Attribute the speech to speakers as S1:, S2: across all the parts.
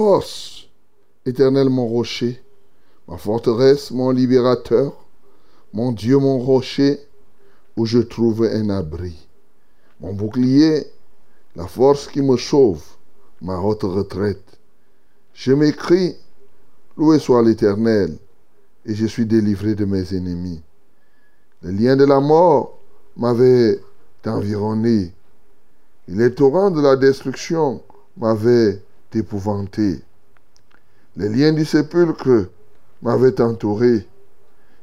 S1: Force, Éternel mon rocher, ma forteresse, mon libérateur, mon Dieu, mon rocher, où je trouve un abri. Mon bouclier, la force qui me sauve, ma haute retraite. Je m'écris, loué soit l'Éternel, et je suis délivré de mes ennemis. Le lien de la mort m'avait environné les torrents de la destruction m'avaient épouvanté. Les liens du sépulcre m'avaient entouré.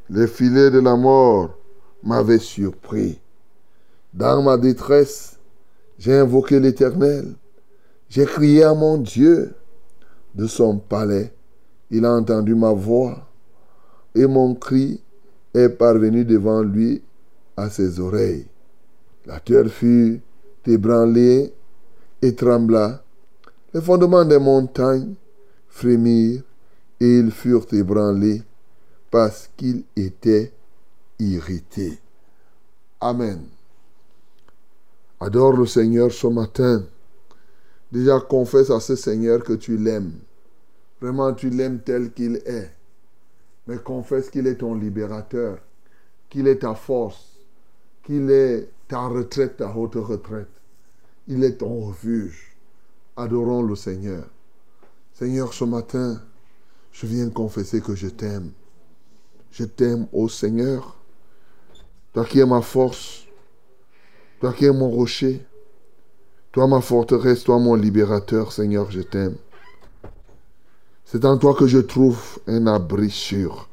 S1: Les filets de la mort m'avaient surpris. Dans ma détresse, j'ai invoqué l'Éternel. J'ai crié à mon Dieu de son palais. Il a entendu ma voix et mon cri est parvenu devant lui à ses oreilles. La terre fut ébranlé et trembla. Les fondements des montagnes frémirent et ils furent ébranlés parce qu'ils étaient irrités. Amen. Adore le Seigneur ce matin. Déjà confesse à ce Seigneur que tu l'aimes. Vraiment, tu l'aimes tel qu'il est. Mais confesse qu'il est ton libérateur, qu'il est ta force, qu'il est ta retraite, ta haute retraite. Il est ton refuge. Adorons le Seigneur. Seigneur, ce matin, je viens confesser que je t'aime. Je t'aime, ô Seigneur. Toi qui es ma force, toi qui es mon rocher, toi ma forteresse, toi mon libérateur, Seigneur, je t'aime. C'est en toi que je trouve un abri sûr.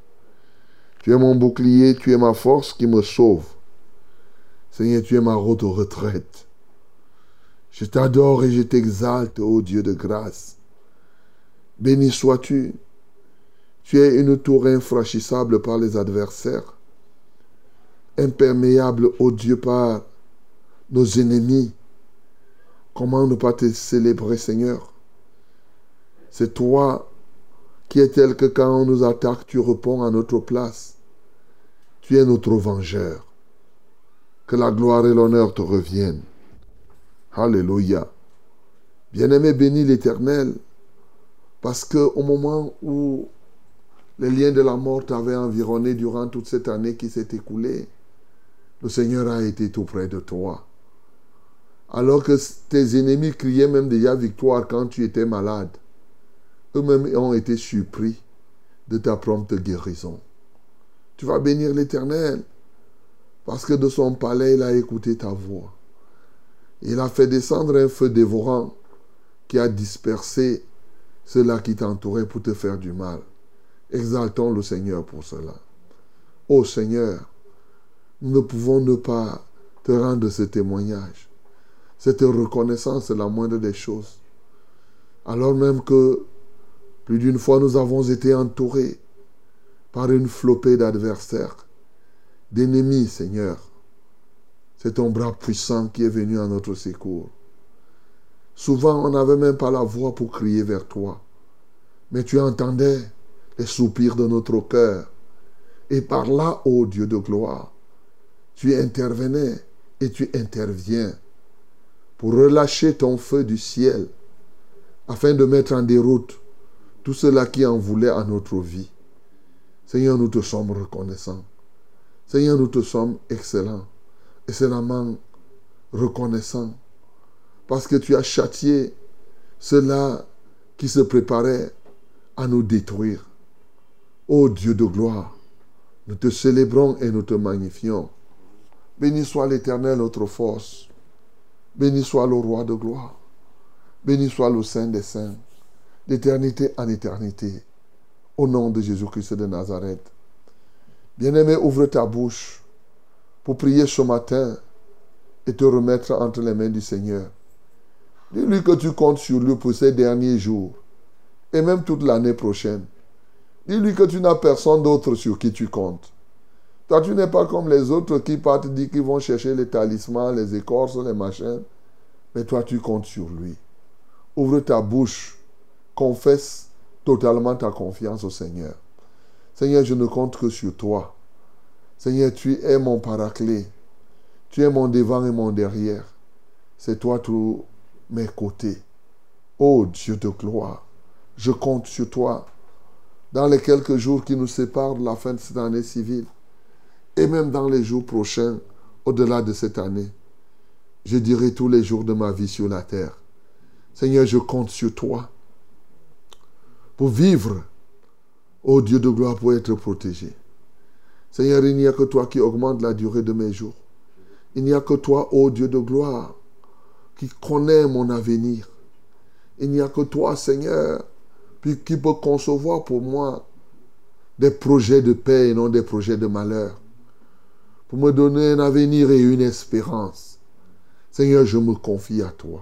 S1: Tu es mon bouclier, tu es ma force qui me sauve. Seigneur, tu es ma route de retraite. Je t'adore et je t'exalte, ô Dieu de grâce. Béni sois-tu. Tu es une tour infranchissable par les adversaires, imperméable, ô Dieu, par nos ennemis. Comment ne pas te célébrer, Seigneur? C'est toi qui es tel que quand on nous attaque, tu réponds à notre place. Tu es notre vengeur. Que la gloire et l'honneur te reviennent. Alléluia. Bien-aimé, bénis l'Éternel, parce que au moment où les liens de la mort t'avaient environné durant toute cette année qui s'est écoulée, le Seigneur a été tout près de toi. Alors que tes ennemis criaient même déjà victoire quand tu étais malade, eux-mêmes ont été surpris de ta prompte guérison. Tu vas bénir l'Éternel Parce que de son palais, il a écouté ta voix. Il a fait descendre un feu dévorant qui a dispersé ceux-là qui t'entouraient pour te faire du mal. Exaltons le Seigneur pour cela. Ô Seigneur, nous ne pouvons ne pas te rendre ce témoignage. Cette reconnaissance est la moindre des choses. Alors même que plus d'une fois nous avons été entourés par une flopée d'adversaires, d'ennemis, Seigneur. C'est ton bras puissant qui est venu à notre secours. Souvent, on n'avait même pas la voix pour crier vers toi. Mais tu entendais les soupirs de notre cœur. Et par là, ô Dieu de gloire, tu intervenais et tu interviens pour relâcher ton feu du ciel afin de mettre en déroute tout cela qui en voulait à notre vie. Seigneur, nous te sommes reconnaissants. Seigneur, nous te sommes excellents, excellemment reconnaissants, parce que tu as châtié ceux-là qui se préparaient à nous détruire. Ô Dieu de gloire, nous te célébrons et nous te magnifions. Béni soit l'Éternel, notre force. Béni soit le roi de gloire. Béni soit le Saint des Saints, d'éternité en éternité. Au nom de Jésus-Christ de Nazareth. Bien-aimé, ouvre ta bouche pour prier ce matin et te remettre entre les mains du Seigneur. Dis-lui que tu comptes sur lui pour ces derniers jours et même toute l'année prochaine. Dis-lui que tu n'as personne d'autre sur qui tu comptes. Toi, tu n'es pas comme les autres qui partent dire qu'ils vont chercher les talismans, les écorces, les machins. Mais toi, tu comptes sur lui. Ouvre ta bouche. Confesse totalement ta confiance au Seigneur. Seigneur, je ne compte que sur toi. Seigneur, tu es mon paraclet. Tu es mon devant et mon derrière. C'est toi tous mes côtés. Ô Dieu de gloire, je compte sur toi dans les quelques jours qui nous séparent de la fin de cette année civile et même dans les jours prochains au-delà de cette année. Je dirai tous les jours de ma vie sur la terre. Seigneur, je compte sur toi pour vivre Ô Dieu de gloire, pour être protégé. Seigneur, il n'y a que toi qui augmente la durée de mes jours. Il n'y a que toi, ô Dieu de gloire, qui connais mon avenir. Il n'y a que toi, Seigneur, qui peut concevoir pour moi des projets de paix et non des projets de malheur. Pour me donner un avenir et une espérance. Seigneur, je me confie à toi.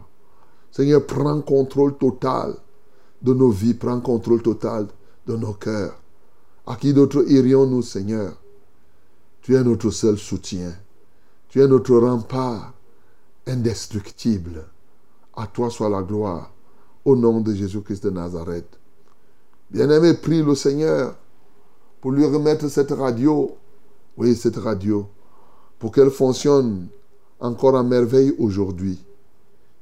S1: Seigneur, prends contrôle total de nos vies, prends contrôle total de nos cœurs. À qui d'autre irions-nous, Seigneur? Tu es notre seul soutien. Tu es notre rempart indestructible. À toi soit la gloire, au nom de Jésus-Christ de Nazareth. Bien-aimé, prie le Seigneur pour lui remettre cette radio, oui, cette radio, pour qu'elle fonctionne encore à merveille aujourd'hui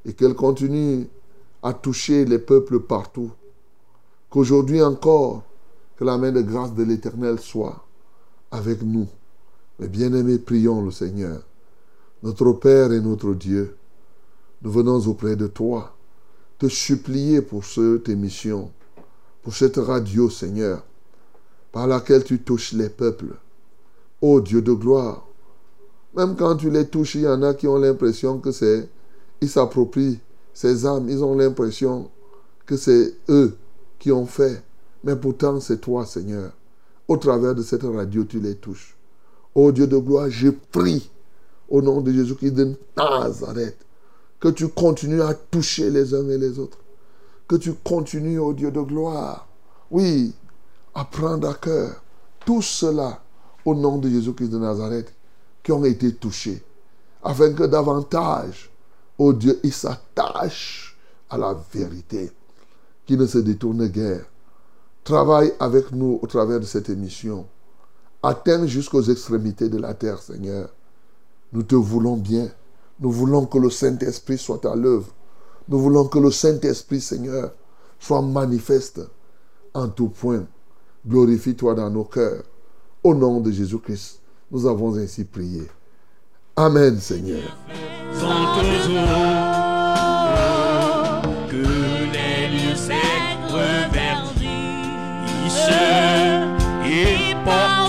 S1: et qu'elle continue à toucher les peuples partout Qu'aujourd'hui encore, que la main de grâce de l'Éternel soit avec nous. Mais bien-aimés, prions le Seigneur. Notre Père et notre Dieu, nous venons auprès de toi te supplier pour cette émission, pour cette radio, Seigneur, par laquelle tu touches les peuples. Ô Dieu de gloire, même quand tu les touches, il y en a qui ont l'impression que c'est, ils s'approprient ces âmes, ils ont l'impression que c'est eux qui ont fait. Mais pourtant, c'est toi, Seigneur. Au travers de cette radio, tu les touches. Ô Dieu de gloire, je prie au nom de Jésus-Christ de Nazareth que tu continues à toucher les uns et les autres. Que tu continues, ô Dieu de gloire, oui, à prendre à cœur tout cela au nom de Jésus-Christ de Nazareth qui ont été touchés, afin que davantage, ô Dieu, ils s'attachent à la vérité qui ne se détourne guère. Travaille avec nous au travers de cette émission. Atteins jusqu'aux extrémités de la terre, Seigneur. Nous te voulons bien. Nous voulons que le Saint-Esprit soit à l'œuvre. Nous voulons que le Saint-Esprit, Seigneur, soit manifeste en tout point. Glorifie-toi dans nos cœurs. Au nom de Jésus-Christ, nous avons ainsi prié. Amen, Seigneur.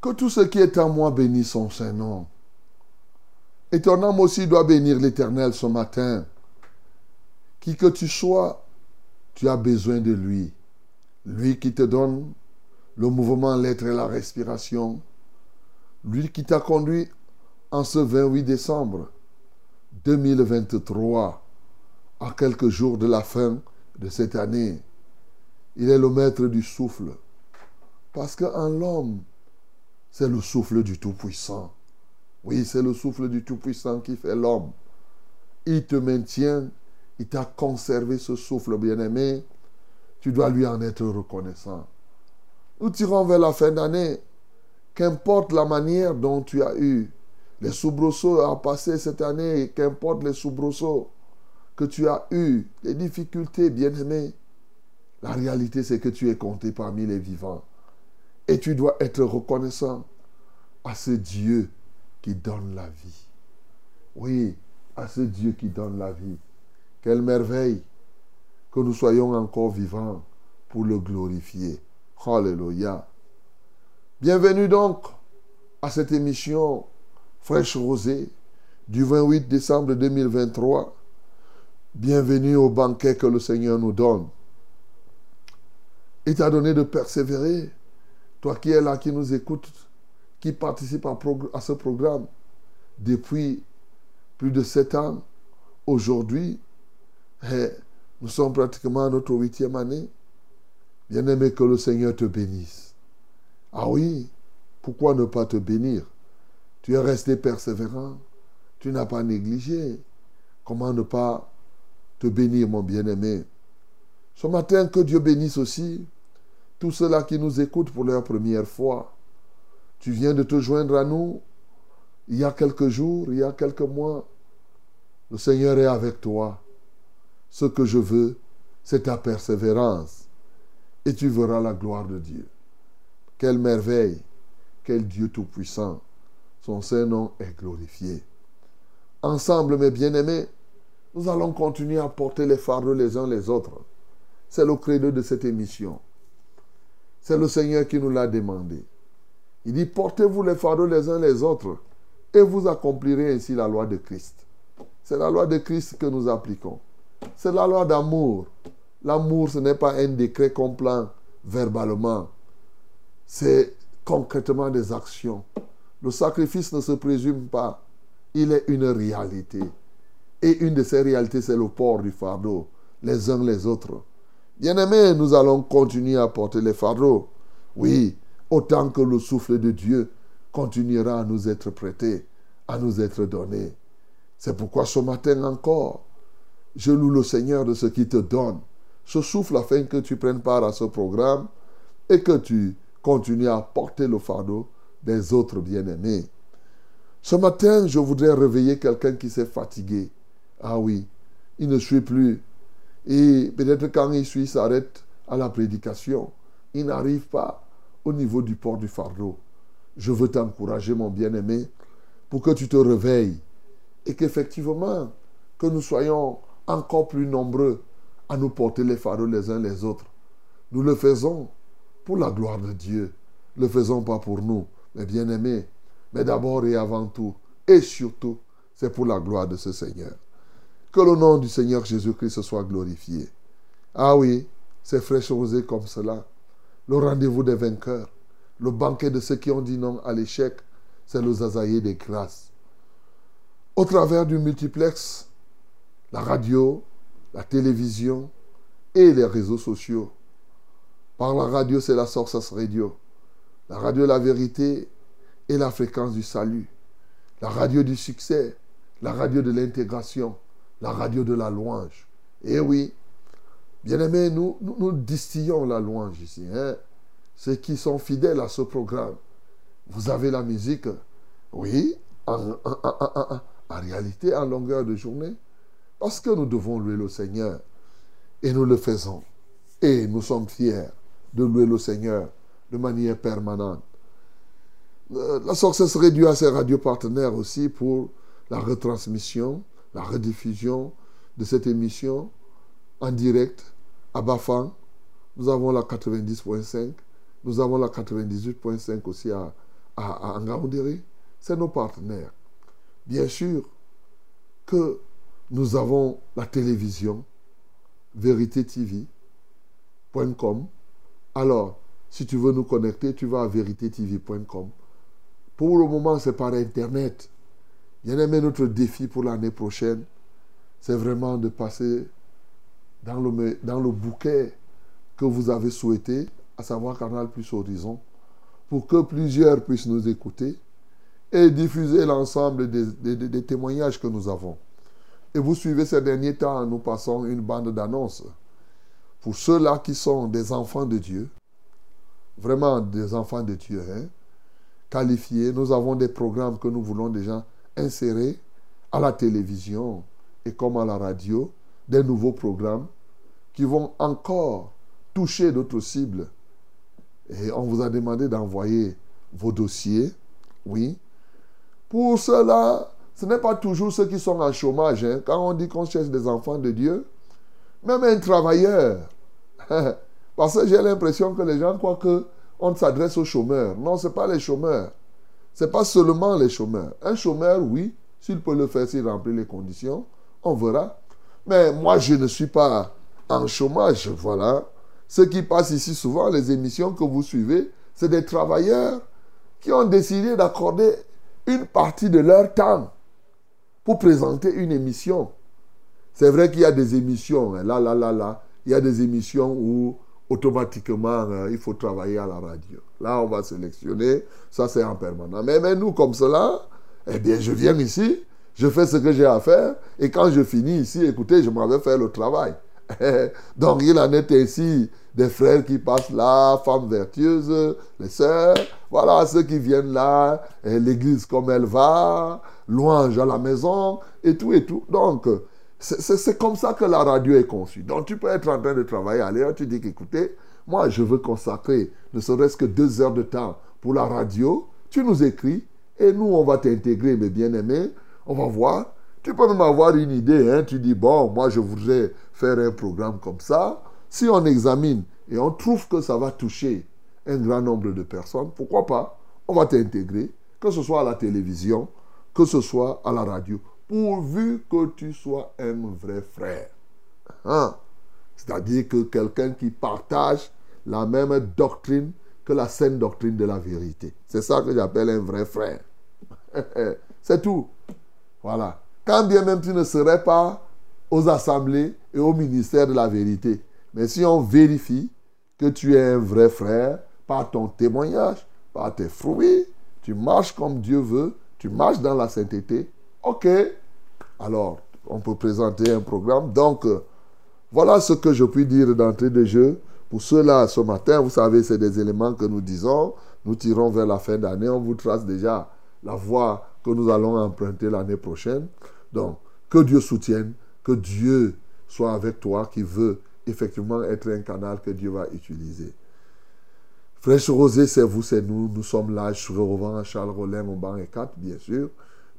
S1: Que tout ce qui est en moi bénisse son Saint-Nom. Et ton âme aussi doit bénir l'Éternel ce matin. Qui que tu sois, tu as besoin de lui. Lui qui te donne le mouvement, l'être et la respiration. Lui qui t'a conduit en ce 28 décembre 2023, à quelques jours de la fin de cette année. Il est le maître du souffle. Parce qu'en l'homme, c'est le souffle du Tout-Puissant. Oui, c'est le souffle du Tout-Puissant qui fait l'homme. Il te maintient, il t'a conservé ce souffle bien-aimé. Tu dois lui en être reconnaissant. Nous tirons vers la fin d'année. Qu'importe la manière dont tu as eu les soubresauts à passer cette année, qu'importe les soubresauts que tu as eu, les difficultés, bien-aimé, la réalité c'est que tu es compté parmi les vivants. Et tu dois être reconnaissant à ce Dieu qui donne la vie. Oui, à ce Dieu qui donne la vie. Quelle merveille que nous soyons encore vivants pour le glorifier. Alléluia. Bienvenue donc à cette émission Fraîche Rosée du 28 décembre 2023. Bienvenue au banquet que le Seigneur nous donne. Il t'a donné de persévérer. Toi qui es là, qui nous écoutes, qui participe à, ce programme depuis plus de sept ans, aujourd'hui, eh, nous sommes pratiquement à notre huitième année. Bien-aimé, que le Seigneur te bénisse. Ah oui, pourquoi ne pas te bénir? Tu es resté persévérant, tu n'as pas négligé. Comment ne pas te bénir, mon bien-aimé? Ce matin, que Dieu bénisse aussi tous ceux-là qui nous écoutent pour leur première fois. Tu viens de te joindre à nous il y a quelques jours, il y a quelques mois. Le Seigneur est avec toi. Ce que je veux, c'est ta persévérance. Et tu verras la gloire de Dieu. Quelle merveille, quel Dieu tout-puissant. Son Saint-Nom est glorifié. Ensemble, mes bien-aimés, nous allons continuer à porter les fardeaux les uns les autres. C'est le credo de cette émission. C'est le Seigneur qui nous l'a demandé. Il dit, portez-vous les fardeaux les uns les autres et vous accomplirez ainsi la loi de Christ. C'est la loi de Christ que nous appliquons. C'est la loi d'amour. L'amour, ce n'est pas un décret qu'on verbalement. C'est concrètement des actions. Le sacrifice ne se présume pas. Il est une réalité. Et une de ces réalités, c'est le port du fardeau, les uns les autres. Bien-aimés, nous allons continuer à porter les fardeaux. Oui, autant que le souffle de Dieu continuera à nous être prêté, à nous être donné. C'est pourquoi ce matin encore, je loue le Seigneur de ce qui te donne ce souffle afin que tu prennes part à ce programme et que tu continues à porter le fardeau des autres bien-aimés. Ce matin, je voudrais réveiller quelqu'un qui s'est fatigué. Ah oui, il ne suit plus et peut-être quand il s'arrête à la prédication. Il n'arrive pas au niveau du port du fardeau. Je veux t'encourager, mon bien-aimé, pour que tu te réveilles et qu'effectivement, que nous soyons encore plus nombreux à nous porter les fardeaux les uns les autres. Nous le faisons pour la gloire de Dieu. Ne le faisons pas pour nous, mais bien-aimés. Mais d'abord et avant tout, et surtout, c'est pour la gloire de ce Seigneur. Que le nom du Seigneur Jésus-Christ soit glorifié. Ah oui, c'est fraîche rosée comme cela. Le rendez-vous des vainqueurs. Le banquet de ceux qui ont dit non à l'échec, c'est le zazaïe des grâces. Au travers du multiplex, la radio, la télévision et les réseaux sociaux. Par la radio, c'est la Source Radio. La radio La Vérité et la fréquence du salut. La radio du succès, la radio de l'intégration la radio de la louange. Eh oui, bien-aimés, nous, nous, distillons la louange ici. Hein? Ceux qui sont fidèles à ce programme, vous avez la musique, oui, en, réalité, en longueur de journée, parce que nous devons louer le Seigneur. Et nous le faisons. Et nous sommes fiers de louer le Seigneur de manière permanente. Euh, la sorcière serait due à ses radios partenaires aussi pour la retransmission la rediffusion de cette émission en direct à Bafang. Nous avons la 90.5. Nous avons la 98.5 aussi à, à. C'est nos partenaires. Bien sûr que nous avons la télévision, vérité TV.com. Alors, si tu veux nous connecter, tu vas à tv.com. Pour le moment, c'est par Internet. Bien aimé, notre défi pour l'année prochaine, c'est vraiment de passer dans le, dans le bouquet que vous avez souhaité, à savoir Canal Plus Horizon, pour que plusieurs puissent nous écouter et diffuser l'ensemble des, des, témoignages que nous avons. Et vous suivez ces derniers temps, nous passons une bande d'annonces. Pour ceux-là qui sont des enfants de Dieu, vraiment des enfants de Dieu, hein, qualifiés, nous avons des programmes que nous voulons déjà insérer à la télévision et comme à la radio, des nouveaux programmes qui vont encore toucher d'autres cibles. Et on vous a demandé d'envoyer vos dossiers, oui. Pour cela, ce n'est pas toujours ceux qui sont en chômage. Hein. Quand on dit qu'on cherche des enfants de Dieu, même un travailleur. Parce que j'ai l'impression que les gens croient qu'on s'adresse aux chômeurs. Non, ce n'est pas les chômeurs. Ce n'est pas seulement les chômeurs. Un chômeur, oui, s'il peut le faire, s'il remplit les conditions, on verra. Mais moi, je ne suis pas en chômage. Voilà. Ceux qui passent ici souvent, les émissions que vous suivez, c'est des travailleurs qui ont décidé d'accorder une partie de leur temps pour présenter une émission. C'est vrai qu'il y a des émissions, hein, là, là, là, là, il y a des émissions où automatiquement hein, il faut travailler à la radio. Là, on va sélectionner, ça c'est en permanent. Mais, nous, comme cela, eh bien, je viens ici, je fais ce que j'ai à faire, et quand je finis ici, écoutez, je m'en vais faire le travail. Donc il en est ainsi des frères qui passent là, femmes vertueuses, les sœurs, voilà ceux qui viennent là, l'église comme elle va, louange à la maison, et tout et tout. Donc, c'est comme ça que la radio est conçue. Donc tu peux être en train de travailler à l'air, tu dis qu'écoutez, moi je veux consacrer ne serait-ce que deux heures de temps pour la radio, tu nous écris, et nous on va t'intégrer, mes bien-aimés, on va voir tu peux même avoir une idée. Hein? Tu dis, bon, moi je voudrais faire un programme comme ça. Si on examine et on trouve que ça va toucher un grand nombre de personnes, pourquoi pas? On va t'intégrer, que ce soit à la télévision, que ce soit à la radio, pourvu que tu sois un vrai frère. Hein? C'est-à-dire que quelqu'un qui partage la même doctrine que la saine doctrine de la vérité. C'est ça que j'appelle un vrai frère. C'est tout. Voilà. Quand bien même tu ne serais pas aux assemblées et au ministère de la vérité. Mais si on vérifie que tu es un vrai frère par ton témoignage, par tes fruits, tu marches comme Dieu veut, tu marches dans la sainteté, ok. Alors, on peut présenter un programme. Donc, euh, voilà ce que je puis dire d'entrée de jeu. Pour ceux-là, ce matin, vous savez, c'est des éléments que nous disons. Nous tirons vers la fin d'année. On vous trace déjà la voie que nous allons emprunter l'année prochaine. Donc, que Dieu soutienne, que Dieu soit avec toi qui veut effectivement être un canal que Dieu va utiliser. Fraîche Rosé, c'est vous, c'est nous. Nous sommes là. Je suis à Charles Rollin, au banc et 4, bien sûr.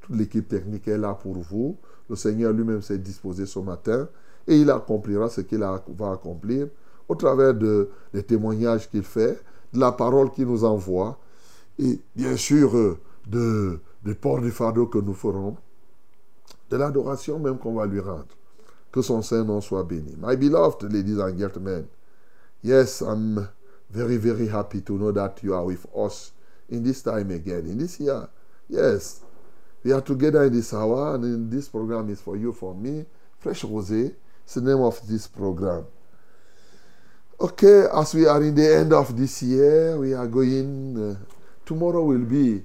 S1: L'équipe technique est là pour vous. Le Seigneur lui-même s'est disposé ce matin et il accomplira ce qu'il va accomplir au travers de, des témoignages qu'il fait, de la parole qu'il nous envoie et bien sûr de, des ports du fardeau que nous ferons de l'adoration même qu'on va lui rendre. Que son Saint-Nom soit béni. My beloved ladies and gentlemen, yes, I'm very, very happy to know that you are with us in this time again, in this year. Yes, we are together in this hour, and this program is for you, for me. Fresh Rosé, it's the name of this program. Okay, as we are in the end of this year, we are going. Uh, tomorrow will be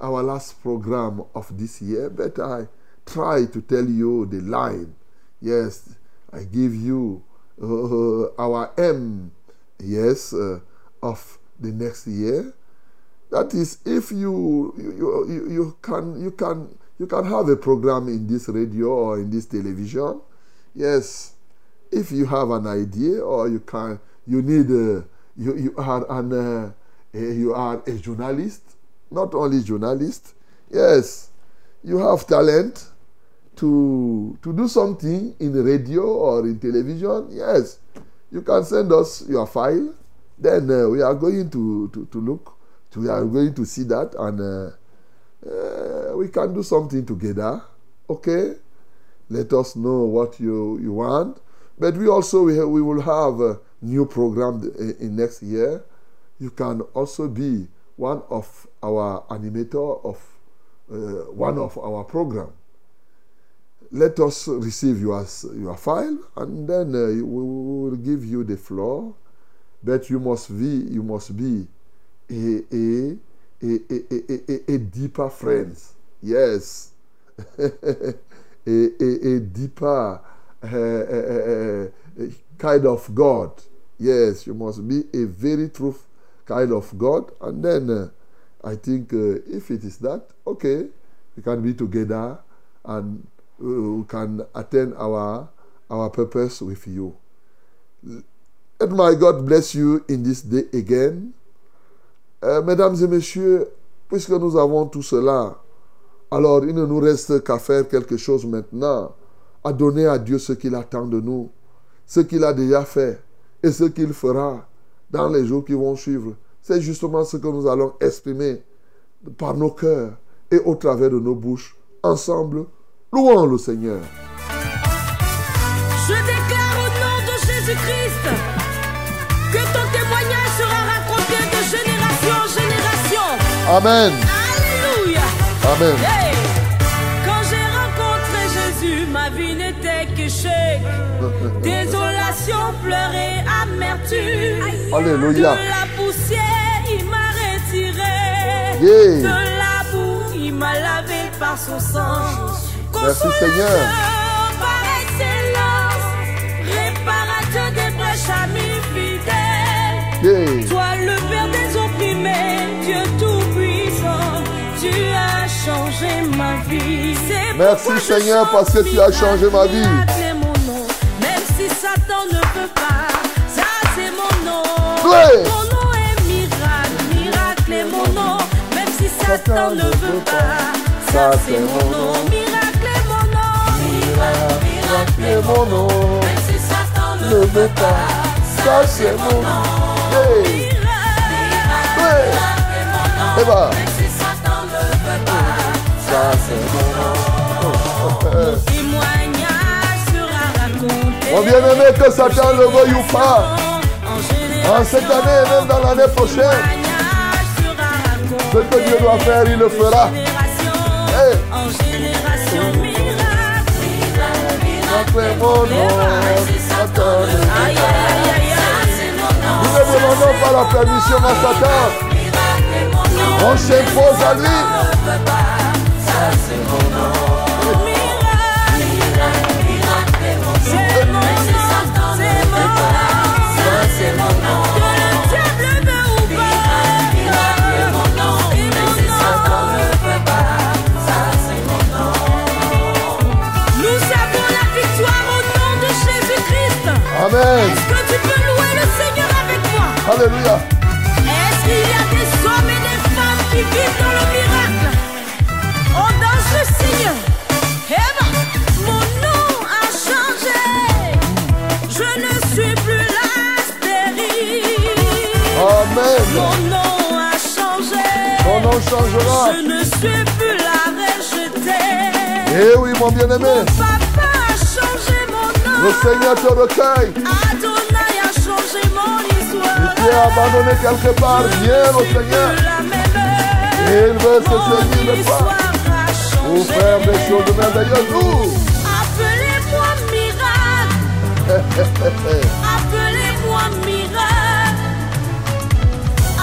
S1: our last program of this year, but I try to tell you the line. Yes, I give you uh, our M, yes, uh, of the next year. That is, if you you, you you can you can you can have a program in this radio or in this television. Yes, if you have an idea or you can you need a, you you are an uh, you are a journalist, not only journalist. Yes, you have talent to, to do something in radio or in television, yes, you can send us your file. Then uh, we are going to, to, to look, we are going to see that, and uh, uh, we can do something together. Okay? Let us know what you, you want. But we also we, we will have a new program in, in next year. You can also be one of our animator of uh, one of our program. Let us receive your, your file and then uh, we will give you the floor. But you must be you must be a, a, a, a deeper friends. Yes. a, a, a deeper uh, uh, uh, kind of God. Yes, you must be a very truth kind of God. And then I think if it is that, okay, we can be together and we can attain our, our purpose with you. Let my God bless you in this day again. Euh, mesdames et messieurs, puisque nous avons tout cela, alors il ne nous reste qu'à faire quelque chose maintenant, à donner à Dieu ce qu'il attend de nous, ce qu'il a déjà fait et ce qu'il fera dans les jours qui vont suivre. C'est justement ce que nous allons exprimer par nos cœurs et au travers de nos bouches. Ensemble, louons le Seigneur.
S2: Je déclare au nom de Jésus-Christ
S1: Amen.
S2: Alléluia.
S1: Amen.
S2: Hey. Quand j'ai rencontré Jésus, ma vie n'était qu'échec. Désolation, pleurs et amertume.
S1: Alléluia.
S2: De la poussière, il m'a retiré.
S1: Yeah.
S2: De la boue, il m'a lavé par son sang.
S1: Merci, Seigneur.
S2: Par excellence, réparateur des brèches, ami fidèle.
S1: Yeah.
S2: Changé ma vie.
S1: Merci, Seigneur, parce que tu as
S2: miracle,
S1: changé ma vie.
S2: miracle est mon nom, même si Satan ne peut pas, ça c'est mon nom.
S1: Ouais.
S2: Mon nom est miracle, miracle est mon nom, même si Satan ne veut pas, ça c'est mon nom. Miracle est mon nom, miracle, miracle
S1: Et mon nom
S2: même si Satan ne veut
S1: pas. Ça, c'est mon nom. Eh ben, ça, c'est mon nom.
S2: Témoignage sera raconté.
S1: Mon bien-aimé, que Satan le veuille ou pas,
S2: En
S1: cette année et même dans l'année prochaine, ce que Dieu doit faire, il le fera.
S2: Génération
S1: Hey.
S2: en génération, miracle, miracle, miracle.
S1: C'est mon nom. Satan ne veut
S2: Aïe, aïe, aïe, aïe, aïe.
S1: Nous ne demandons pas la permission à Satan. On s'impose à lui. Amen.
S2: Est-ce que tu peux louer le Seigneur avec moi?
S1: Alléluia.
S2: Est-ce qu'il y a des hommes et des femmes qui vivent dans le miracle? Oh, dans ce Seigneur Eh ben, mon nom a changé Je ne suis plus la stérile
S1: Amen.
S2: Mon nom a changé
S1: Ton nom changera.
S2: Je ne suis plus la rejetée
S1: Eh oui, mon bien-aimé.
S2: Mon
S1: Le Seigneur te recueille.
S2: Adonai a changé mon histoire
S1: Tu abandonné quelque part. Viens au Seigneur. Il veut se saisir de toi pour faire des choses merveilleuses.
S2: Appelez-moi miracle. Appelez-moi miracle.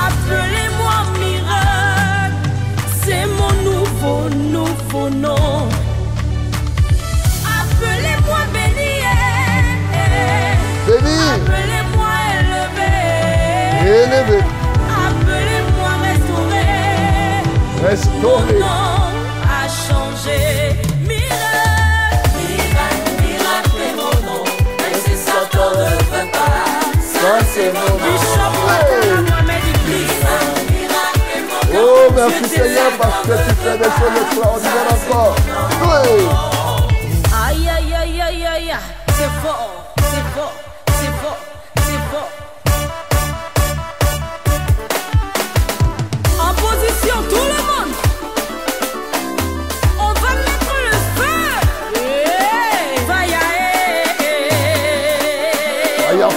S2: Appelez-moi miracle. C'est mon nouveau, nouveau nom. Béni. Appelez-moi élevé.
S1: Élevé.
S2: Appelez-moi restauré. Mon
S1: Restauré.
S2: nom a changé. Miracle, miracle, miracle est mon nom. Même si Satan ne veut pas,
S1: Ça, c'est mon
S2: mon nom.
S1: Oh, merci Seigneur parce que tu fais des choses extraordinaires encore. Oui.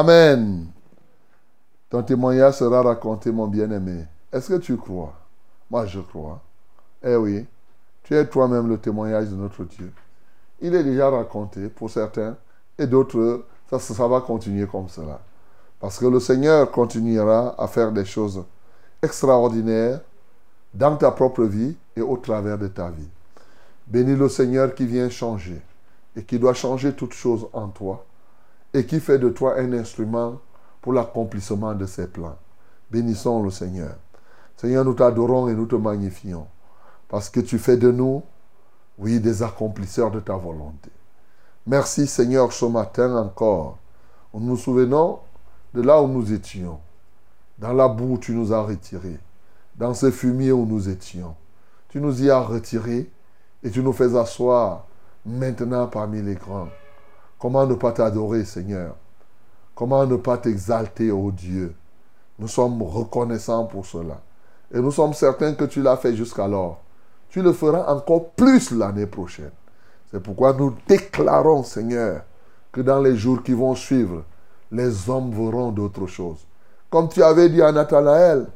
S1: Amen. Ton témoignage sera raconté, mon bien-aimé. Est-ce que tu crois? Moi, je crois. Eh oui, tu es toi-même le témoignage de notre Dieu. Il est déjà raconté pour certains et d'autres, ça, va continuer comme cela. Parce que le Seigneur continuera à faire des choses extraordinaires dans ta propre vie et au travers de ta vie. Bénis le Seigneur qui vient changer et qui doit changer toutes choses en toi et qui fait de toi un instrument pour l'accomplissement de ses plans. Bénissons le Seigneur. Seigneur, nous t'adorons et nous te magnifions parce que tu fais de nous, oui, des accomplisseurs de ta volonté. Merci Seigneur ce matin encore. Nous nous souvenons de là où nous étions, dans la boue où tu nous as retirés, dans ce fumier où nous étions. Tu nous y as retirés et tu nous fais asseoir maintenant parmi les grands. Comment ne pas t'adorer, Seigneur? Comment ne pas t'exalter, ô Dieu? Nous sommes reconnaissants pour cela. Et nous sommes certains que tu l'as fait jusqu'alors. Tu le feras encore plus l'année prochaine. C'est pourquoi nous déclarons, Seigneur, que dans les jours qui vont suivre, les hommes verront d'autres choses. Comme tu avais dit à Nathanaël,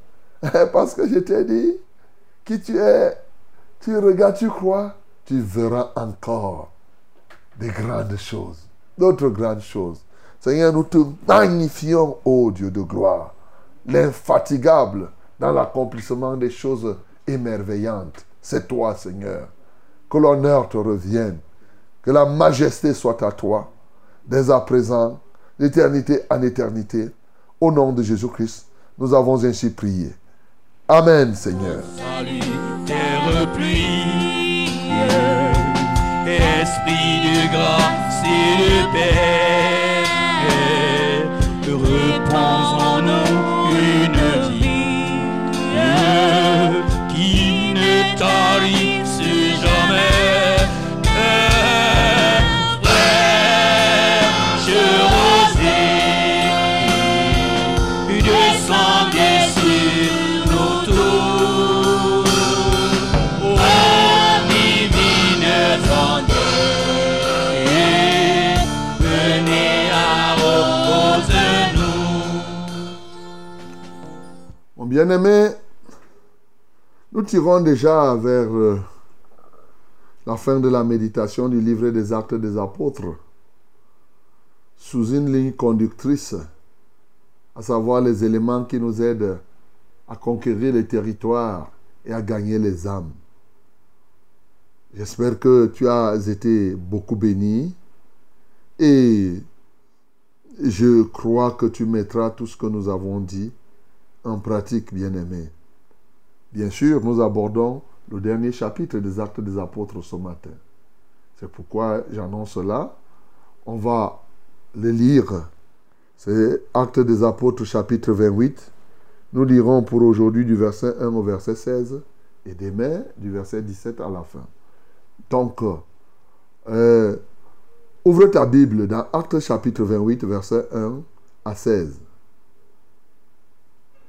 S1: parce que je t'ai dit, qui tu es, tu regardes, tu crois, tu verras encore des grandes choses, d'autres grandes choses. Seigneur, nous te magnifions, ô Dieu de gloire, l'infatigable dans l'accomplissement des choses émerveillantes. C'est toi, Seigneur. Que l'honneur te revienne, que la majesté soit à toi, dès à présent, d'éternité en éternité. Au nom de Jésus-Christ, nous avons ainsi prié. Amen, Seigneur.
S3: Salut, terre pluie, esprit paix,
S1: Mon bien-aimé, nous tirons déjà vers euh, la fin de la méditation du livre des actes des apôtres sous une ligne conductrice, à savoir les éléments qui nous aident à conquérir les territoires et à gagner les âmes. J'espère que tu as été beaucoup béni et je crois que tu mettras tout ce que nous avons dit en pratique, bien-aimé. Bien sûr, nous abordons le dernier chapitre des Actes des Apôtres ce matin. C'est pourquoi j'annonce cela. On va le lire. C'est Actes des Apôtres chapitre 28. Nous lirons pour aujourd'hui du verset 1 au verset 16 et demain du verset 17 à la fin. Donc, euh, ouvre ta Bible dans Actes chapitre 28, verset 1 à 16.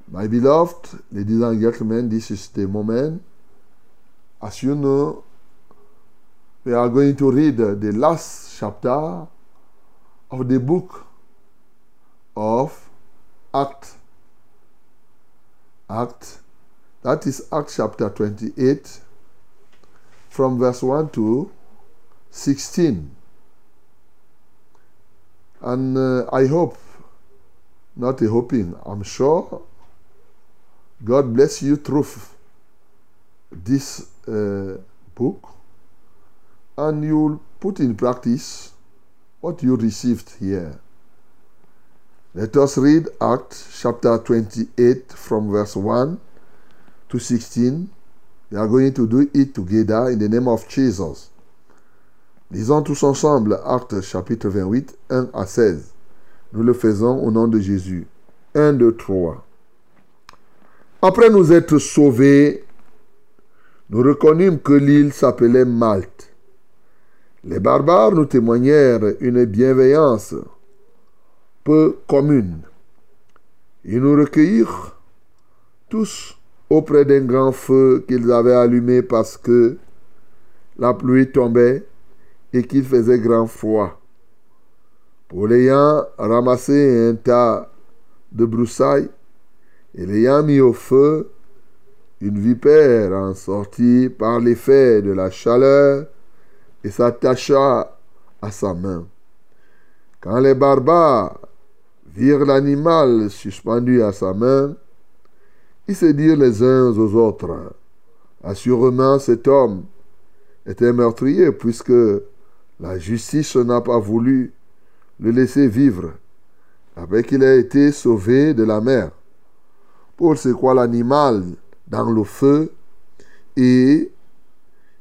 S1: My beloved, ladies and gentlemen, this is the moment. As you know, we are going to read the last chapter of the book of Act. Act, That is Acts chapter 28, from verse 1 to 16. And uh, I hope, not hoping, I'm sure God bless you through this uh, book and you'll put in practice what you received here. Let us read Acts chapter 28 from verse 1 to 16. We are going to do it together in the name of Jesus. Lisons tous ensemble Actes chapitre 28, 1 à 16. Nous le faisons au nom de Jésus. 1, 2, 3. Après nous être sauvés, nous reconnûmes que l'île s'appelait Malte. Les barbares nous témoignèrent une bienveillance peu commune. Ils nous recueillirent tous auprès d'un grand feu qu'ils avaient allumé parce que la pluie tombait et qu'il faisait grand froid. Pour l'ayant ramassé un tas de broussailles et l'ayant mis au feu, une vipère en sortit par l'effet de la chaleur et s'attacha à sa main. Quand les barbares virent l'animal suspendu à sa main, ils se dirent les uns aux autres, Assurément cet homme était meurtrier puisque la justice n'a pas voulu le laisser vivre après qu'il ait été sauvé de la mer. Paul secoua l'animal dans le feu? Et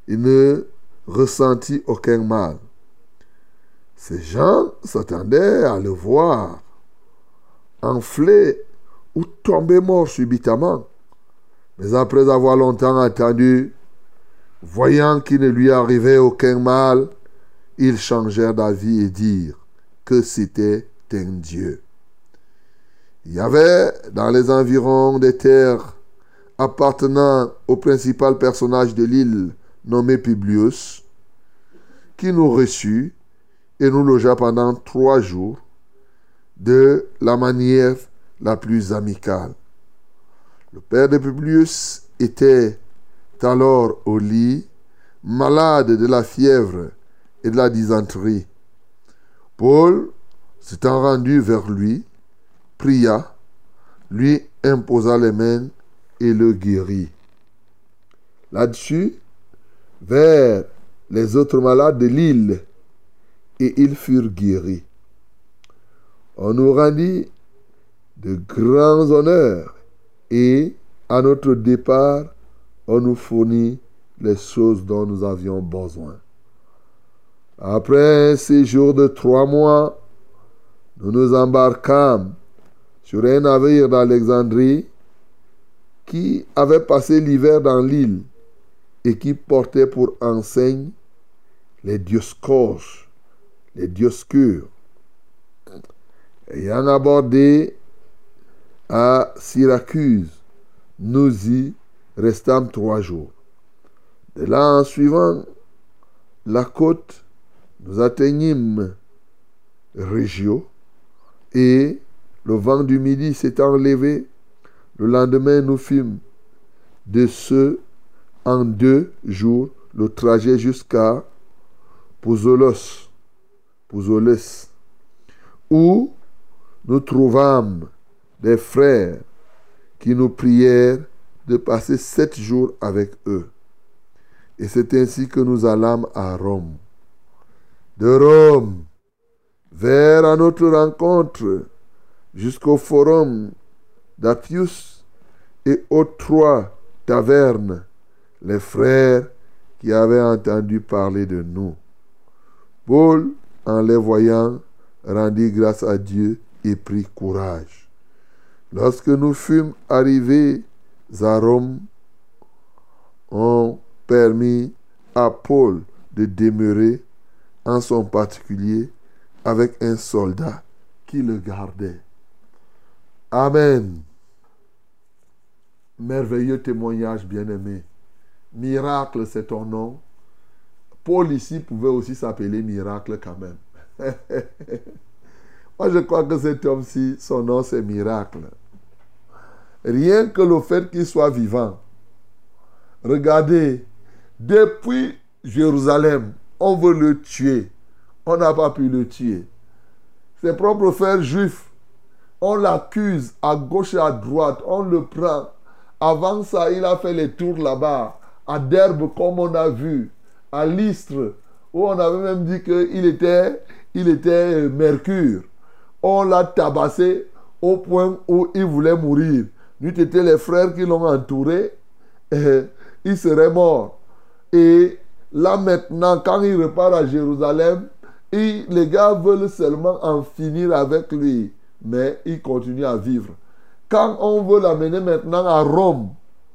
S1: il ne ressentit aucun mal. Ces gens s'attendaient à le voir enflé ou tomber mort subitement. Mais après avoir longtemps attendu, voyant qu'il ne lui arrivait aucun mal, ils changèrent d'avis et dirent que c'était un Dieu. Il y avait dans les environs des terres appartenant au principal personnage de l'île nommé Publius, qui nous reçut et nous logea pendant trois jours de la manière la plus amicale. Le père de Publius était alors au lit, malade de la fièvre et de la dysenterie. Paul, s'étant rendu vers lui, pria, lui imposa les mains et le guérit. Là-dessus, vers les autres malades de l'île, et ils furent guéris. On nous rendit de grands honneurs et à notre départ, on nous fournit les choses dont nous avions besoin. Après un séjour de trois mois, nous nous embarquâmes sur un navire d'Alexandrie qui avait passé l'hiver dans l'île et qui portait pour enseigne les dioscores, les dioscures. Ayant abordé à Syracuse, nous y restâmes trois jours. De là en suivant la côte, nous atteignîmes Régio et le vent du midi s'étant levé, le lendemain nous fûmes de ce en deux jours le trajet jusqu'à Pouzolos, où nous trouvâmes des frères qui nous prièrent de passer sept jours avec eux. Et c'est ainsi que nous allâmes à Rome. De Rome, vers à notre rencontre, jusqu'au forum d'Appius et aux trois tavernes, les frères qui avaient entendu parler de nous. Paul, en les voyant, rendit grâce à Dieu et prit courage. Lorsque nous fûmes arrivés à Rome, on permit à Paul de demeurer en son particulier avec un soldat qui le gardait. Amen. Merveilleux témoignage, bien-aimé. Miracle, c'est ton nom. Paul ici pouvait aussi s'appeler Miracle quand même. Moi, je crois que cet homme-ci, son nom, c'est Miracle. Rien que le fait qu'il soit vivant, regardez, depuis Jérusalem, on veut le tuer. On n'a pas pu le tuer. Ses propres frères juifs, on l'accuse à gauche et à droite, on le prend. Avant ça, il a fait les tours là-bas, à Derbe, comme on a vu, à Lystre, où on avait même dit qu'il était, il était Mercure. On l'a tabassé au point où il voulait mourir. Nous étaient les frères qui l'ont entouré. il serait mort. Et là maintenant, quand il repart à Jérusalem, les gars veulent seulement en finir avec lui. Mais il continue à vivre. Quand on veut l'amener maintenant à Rome,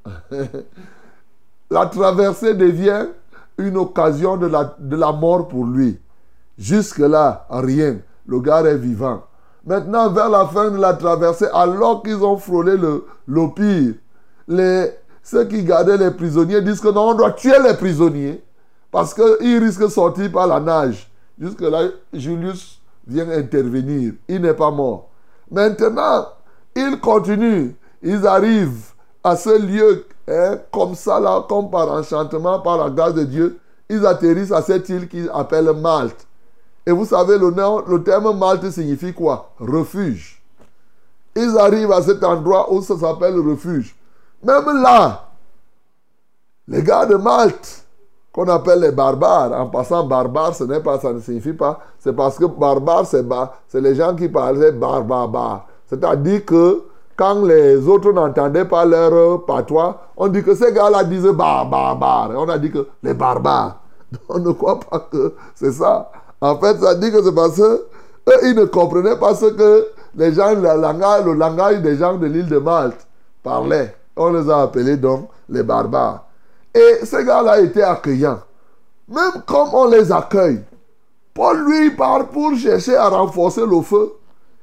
S1: la traversée devient une occasion de la, mort pour lui. Jusque-là, rien. Le gars est vivant. Maintenant, vers la fin de la traversée, alors qu'ils ont frôlé le, le pire, les, ceux qui gardaient les prisonniers disent que non, on doit tuer les prisonniers parce qu'ils risquent de sortir par la nage. Jusque-là, Julius vient intervenir. Il n'est pas mort. Maintenant, ils continuent. Ils arrivent à ce lieu, hein, comme ça, là, comme par enchantement, par la grâce de Dieu. Ils atterrissent à cette île qu'ils appellent Malte. Et vous savez, le, nom- le terme Malte signifie quoi? Refuge. Ils arrivent à cet endroit où ça s'appelle refuge. Même là, les gars de Malte, qu'on appelle les barbares, en passant barbare, ce n'est pas, ça ne signifie pas, c'est parce que barbare, c'est les gens qui parlaient barbabar. C'est-à-dire que quand les autres n'entendaient pas leur patois, on dit que ces gars-là disaient barbabar. On a dit que les barbares. On ne croit pas que c'est ça. En fait, ça dit que c'est parce que eux, ils ne comprenaient pas ce que les gens, le langage, le langage des gens de l'île de Malte parlaient. On les a appelés donc les barbares. Et ces gars-là étaient accueillants. Même comme on les accueille, Paul, lui, part pour chercher à renforcer le feu.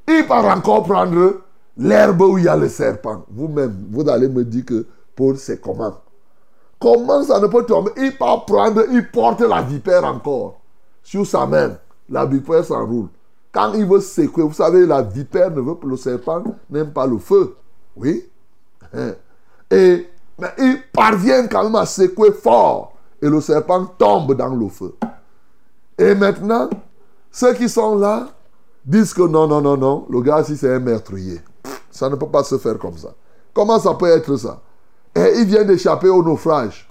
S1: Il part encore prendre l'herbe où il y a le serpent. Vous-même, vous allez me dire que Paul, c'est comment? Comment ça ne peut tomber? Il part prendre, il porte la vipère encore sur sa main. La vipère s'enroule. Quand il veut secouer, vous savez, la vipère ne veut pas, le serpent n'aime pas le feu. Oui? Et mais il parvient quand même à secouer fort. Et le serpent tombe dans le feu. Et maintenant, ceux qui sont là disent que non, non, non, non, le gars, si c'est un meurtrier, ça ne peut pas se faire comme ça. Comment ça peut être ça? Et il vient d'échapper au naufrage.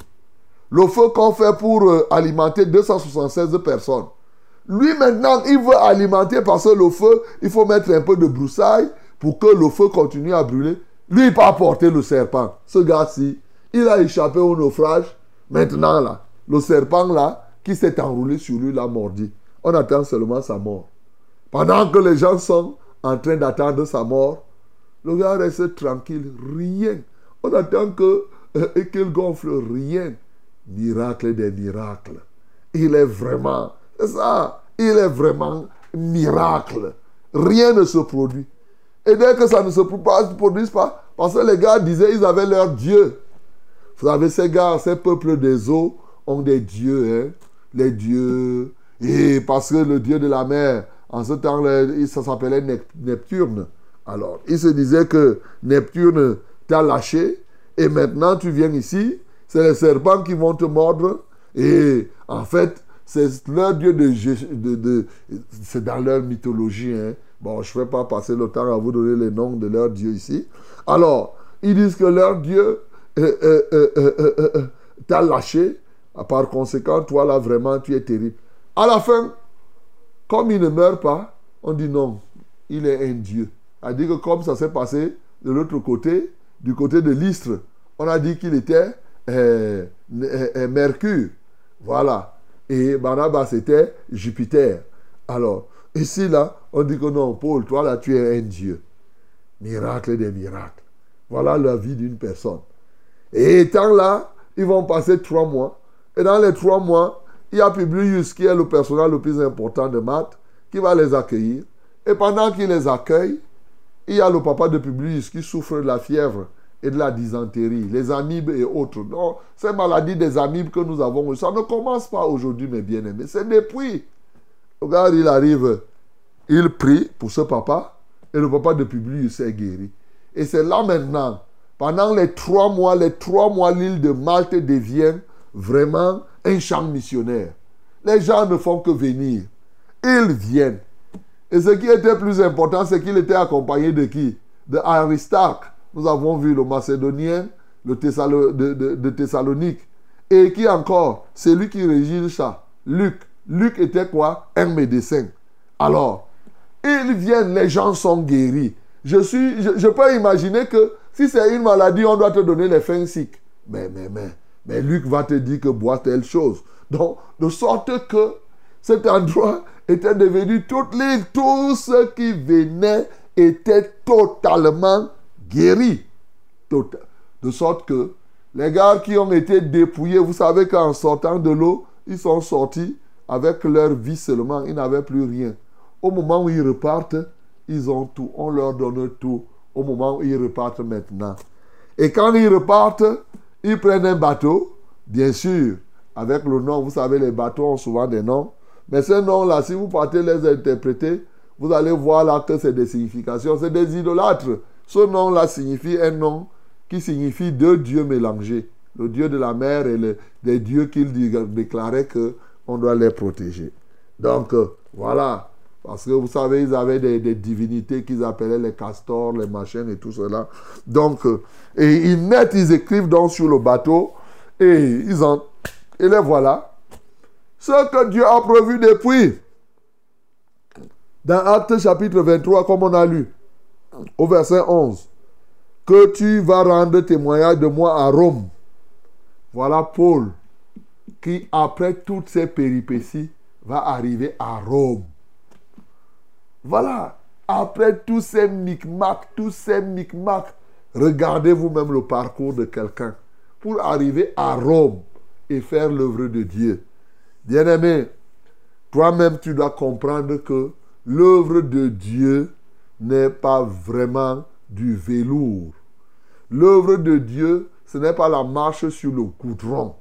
S1: Le feu qu'on fait pour euh, alimenter 276 personnes. Lui maintenant, il veut alimenter parce que le feu, il faut mettre un peu de broussailles pour que le feu continue à brûler. Lui, il peut apporter le serpent. Ce gars-ci, il a échappé au naufrage. Maintenant, là, le serpent, là, qui s'est enroulé sur lui, l'a mordi. On attend seulement sa mort. Pendant que les gens sont en train d'attendre sa mort, le gars reste tranquille, rien. On attend que euh, qu'il gonfle, rien. Miracle des miracles. Il est vraiment, c'est ça, il est vraiment miracle. Rien ne se produit. Et dès que ça ne se produit pas, parce que les gars disaient ils avaient leur Dieu. Vous savez, ces gars, ces peuples des eaux ont des dieux, hein? les dieux. Et parce que le dieu de la mer, en ce temps-là, ça s'appelait Nep- Neptune. Alors, il se disait que Neptune t'a lâché et maintenant tu viens ici, c'est les serpents qui vont te mordre. Et en fait, c'est leur dieu de, de- c'est dans leur mythologie. hein. Bon, je ne vais pas passer le temps à vous donner les noms de leurs dieux ici. Alors, ils disent que leur dieu euh, euh, euh, t'a lâché. Par conséquent, toi là, vraiment, tu es terrible. À la fin, comme il ne meurt pas, on dit non, il est un dieu. A dit que comme ça s'est passé de l'autre côté, du côté de l'Istre, on a dit qu'il était Mercure. Voilà. Et Barnabas était Jupiter. Alors, ici là, on dit que non, Paul, toi là, tu es un dieu. Miracle des miracles. Voilà la vie d'une personne. Et étant là, ils vont passer trois mois. Et dans les trois mois, il y a Publius qui est le personnage le plus important de Matt, qui va les accueillir. Et pendant qu'il les accueille, il y a le papa de Publius qui souffre de la fièvre et de la dysenterie, les amibes et autres. Non, ces maladies des amibes que nous avons, ça ne commence pas aujourd'hui, mes bien-aimés. C'est depuis. Regarde, il arrive, il prie pour ce papa, et le papa de Publius est guéri. Et c'est là maintenant, Pendant les trois mois, les trois mois, l'île de Malte devient vraiment un champ missionnaire. Les gens ne font que venir. Ils viennent. Et ce qui était plus important, c'est qu'il était accompagné de qui? De Aristarque. Nous avons vu le Macédonien le de Thessalonique. Et qui encore? C'est lui qui régit ça. Luc. Luc était quoi? Un médecin. Alors, ils viennent, les gens sont guéris. Je, suis, je, peux imaginer que si c'est une maladie, on doit te donner les fins sick. Mais, mais, mais, mais Luc va te dire que bois telle chose. Donc, de sorte que cet endroit était devenu toute l'île. Tous ceux qui venaient étaient totalement guéris. De sorte que les gars qui ont été dépouillés, vous savez qu'en sortant de l'eau, ils sont sortis avec leur vie seulement. Ils n'avaient plus rien. Au moment où ils repartent, ils ont tout. On leur donne tout. Au moment où ils repartent maintenant. Et quand ils repartent, ils prennent un bateau, bien sûr, avec le nom. Vous savez, les bateaux ont souvent des noms. Mais ces noms-là, si vous partez les interpréter, vous allez voir là que c'est des significations. C'est des idolâtres. Ce nom-là signifie un nom qui signifie deux dieux mélangés. Le dieu de la mer et le, des dieux qu'il déclarait qu'on doit les protéger. Donc, euh, voilà. Parce que vous savez, ils avaient des, divinités qu'ils appelaient les castors, les machins et tout cela. Donc, euh, et ils mettent, ils écrivent donc sur le bateau et ils en. Et les voilà. Ce que Dieu a prévu depuis. Dans Actes chapitre 23, comme on a lu, au verset 11, que tu vas rendre témoignage de moi à Rome. Voilà Paul qui, après toutes ces péripéties, va arriver à Rome. Voilà. Après tous ces micmacs, tous ces micmacs, regardez vous-même le parcours de quelqu'un pour arriver à Rome et faire l'œuvre de Dieu. Bien-aimé, toi-même, tu dois comprendre que l'œuvre de Dieu n'est pas vraiment du velours. L'œuvre de Dieu, ce n'est pas la marche sur le goudron.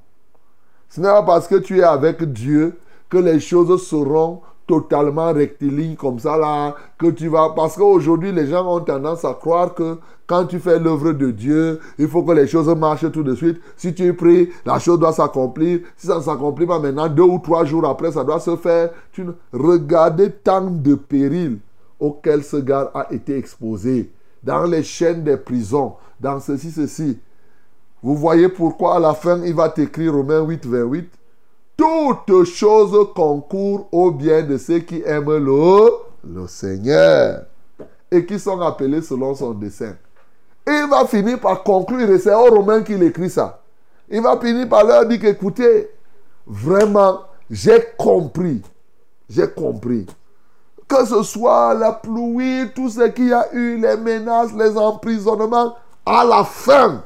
S1: Ce n'est pas parce que tu es avec Dieu que les choses seront totalement rectilignes comme ça là, que tu vas... Parce qu'aujourd'hui, les gens ont tendance à croire que quand tu fais l'œuvre de Dieu, il faut que les choses marchent tout de suite. Si tu es pris, la chose doit s'accomplir. Si ça ne s'accomplit pas maintenant, deux ou trois jours après, ça doit se faire. Tu... Regardez tant de périls auxquels ce gars a été exposé. Dans les chaînes des prisons, dans ceci, ceci. Vous voyez pourquoi à la fin, il va t'écrire Romains 8, 28. Toutes choses concourent au bien de ceux qui aiment le, le Seigneur et qui sont appelés selon son dessein. Et il va finir par conclure, et c'est aux Romains qu'il écrit ça. Il va finir par leur dire qu'écoutez, vraiment, j'ai compris. J'ai compris. Que ce soit la pluie, tout ce qu'il y a eu, les menaces, les emprisonnements, à la fin,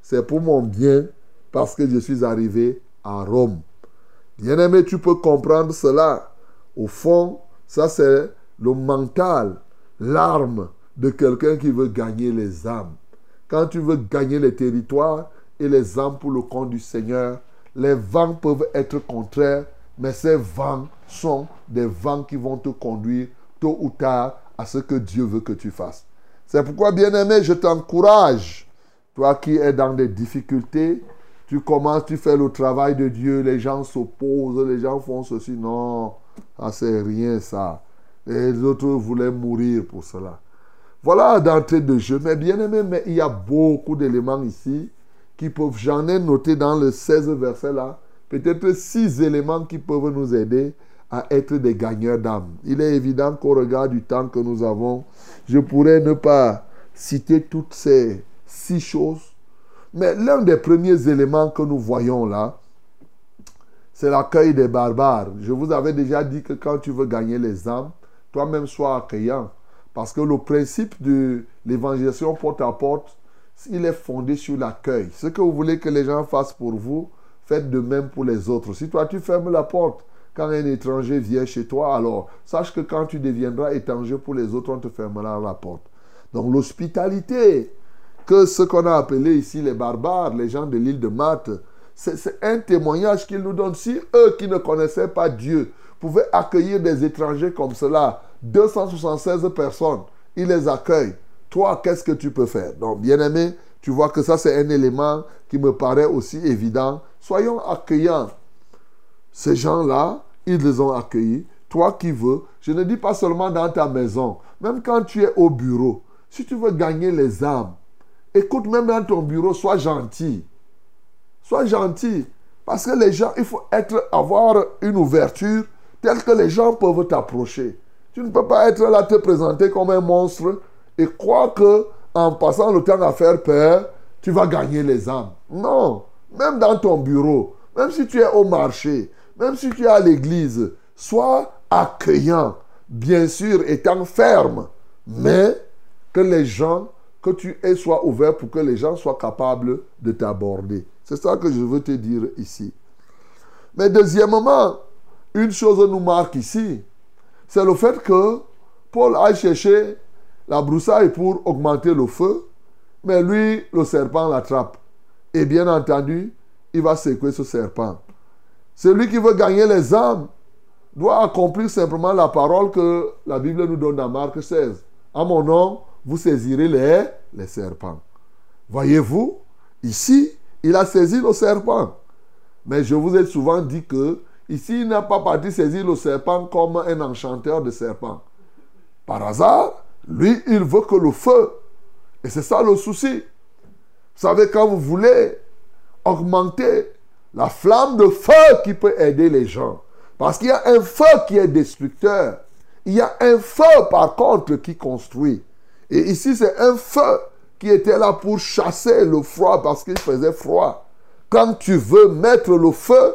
S1: c'est pour mon bien parce que je suis arrivé à Rome. Bien-aimé, tu peux comprendre cela. Au fond, ça c'est le mental, l'arme de quelqu'un qui veut gagner les âmes. Quand tu veux gagner les territoires et les âmes pour le compte du Seigneur, les vents peuvent être contraires, mais ces vents sont des vents qui vont te conduire tôt ou tard à ce que Dieu veut que tu fasses. C'est pourquoi, bien-aimé, je t'encourage, toi qui es dans des difficultés, tu commences, tu fais le travail de Dieu, les gens s'opposent, les gens font ceci. Non, ça c'est rien ça. Les autres voulaient mourir pour cela. Voilà d'entrée de jeu. Mais bien aimé, mais il y a beaucoup d'éléments ici qui peuvent, j'en ai noté dans le 16 verset là, peut-être six éléments qui peuvent nous aider à être des gagneurs d'âme. Il est évident qu'au regard du temps que nous avons, je pourrais ne pas citer toutes ces six choses. Mais l'un des premiers éléments que nous voyons là, c'est l'accueil des barbares. Je vous avais déjà dit que quand tu veux gagner les âmes, toi-même sois accueillant. Parce que le principe de l'évangélisation porte à porte, il est fondé sur l'accueil. Ce que vous voulez que les gens fassent pour vous, faites de même pour les autres. Si toi tu fermes la porte, quand un étranger vient chez toi, alors sache que quand tu deviendras étranger pour les autres, on te fermera la porte. Donc l'hospitalité, que ce qu'on a appelé ici les barbares, les gens de l'île de Malte, c'est un témoignage qu'ils nous donnent. Si eux qui ne connaissaient pas Dieu pouvaient accueillir des étrangers comme cela, 276 personnes, ils les accueillent. Toi, qu'est-ce que tu peux faire? Donc, bien aimé, Tu vois que ça, c'est un élément qui me paraît aussi évident. Soyons accueillants. Ces gens-là, ils les ont accueillis. Toi qui veux, je ne dis pas seulement dans ta maison, même quand tu es au bureau, si tu veux gagner les âmes, écoute, même dans ton bureau, sois gentil. Sois gentil. Parce que les gens, il faut être, avoir une ouverture telle que les gens peuvent t'approcher. Tu ne peux pas être là, te présenter comme un monstre et croire que en passant le temps à faire peur, tu vas gagner les âmes. Non. Même dans ton bureau, même si tu es au marché, même si tu es à l'église, sois accueillant, bien sûr, étant ferme, mais que les gens, que tu es, sois ouvert pour que les gens soient capables de t'aborder. C'est ça que je veux te dire ici. Mais deuxièmement, une chose nous marque ici, c'est le fait que Paul a cherché la broussaille pour augmenter le feu, mais lui, le serpent l'attrape. Et bien entendu, il va secouer ce serpent. Celui qui veut gagner les âmes doit accomplir simplement la parole que la Bible nous donne dans Marc 16. À mon nom, vous saisirez les, les serpents. Voyez-vous, ici, il a saisi le serpent. Mais je vous ai souvent dit que ici, il n'a pas parti saisir le serpent comme un enchanteur de serpents. Par hasard, lui, il veut que le feu. Et c'est ça le souci. Vous savez, quand vous voulez augmenter la flamme de feu qui peut aider les gens, parce qu'il y a un feu qui est destructeur, il y a un feu par contre qui construit. Et ici, c'est un feu qui était là pour chasser le froid parce qu'il faisait froid. Quand tu veux mettre le feu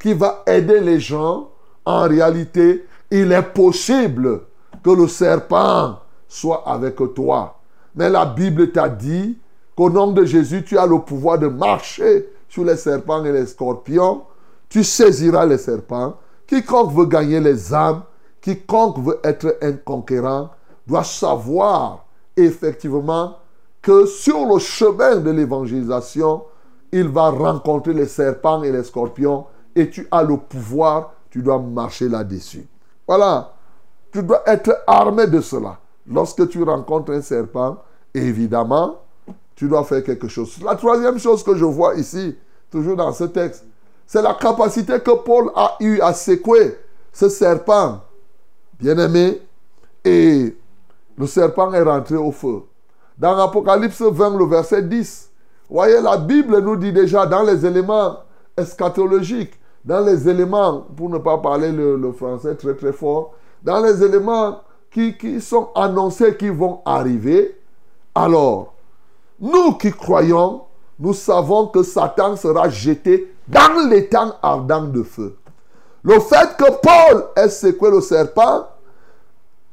S1: qui va aider les gens, en réalité, il est possible que le serpent soit avec toi. Mais la Bible t'a dit qu'au nom de Jésus, tu as le pouvoir de marcher sur les serpents et les scorpions. Tu saisiras les serpents. Quiconque veut gagner les âmes, quiconque veut être un conquérant, doit savoir effectivement que sur le chemin de l'évangélisation, il va rencontrer les serpents et les scorpions et tu as le pouvoir, tu dois marcher là-dessus. Voilà, tu dois être armé de cela. Lorsque tu rencontres un serpent, évidemment, tu dois faire quelque chose. La troisième chose que je vois ici, toujours dans ce texte, c'est la capacité que Paul a eu à secouer ce serpent. Bien-aimé, et le serpent est rentré au feu. Dans Apocalypse 20, le verset 10, voyez, la Bible nous dit déjà dans les éléments eschatologiques, dans les éléments, pour ne pas parler le, français très très fort, dans les éléments qui, qui sont annoncés qui vont arriver, alors, nous qui croyons, nous savons que Satan sera jeté dans les temps ardents de feu. Le fait que Paul ait secoué le serpent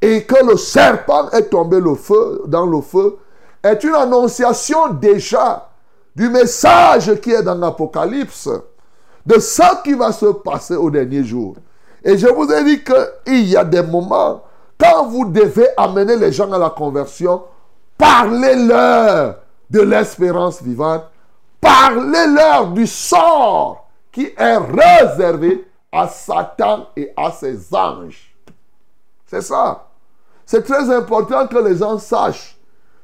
S1: et que le serpent est tombé le feu, dans le feu est une annonciation déjà du message qui est dans l'Apocalypse, de ce qui va se passer au dernier jour. Et je vous ai dit qu'il y a des moments, quand vous devez amener les gens à la conversion, parlez-leur de l'espérance vivante, parlez-leur du sort qui est réservé à Satan et à ses anges. C'est ça. C'est très important que les gens sachent.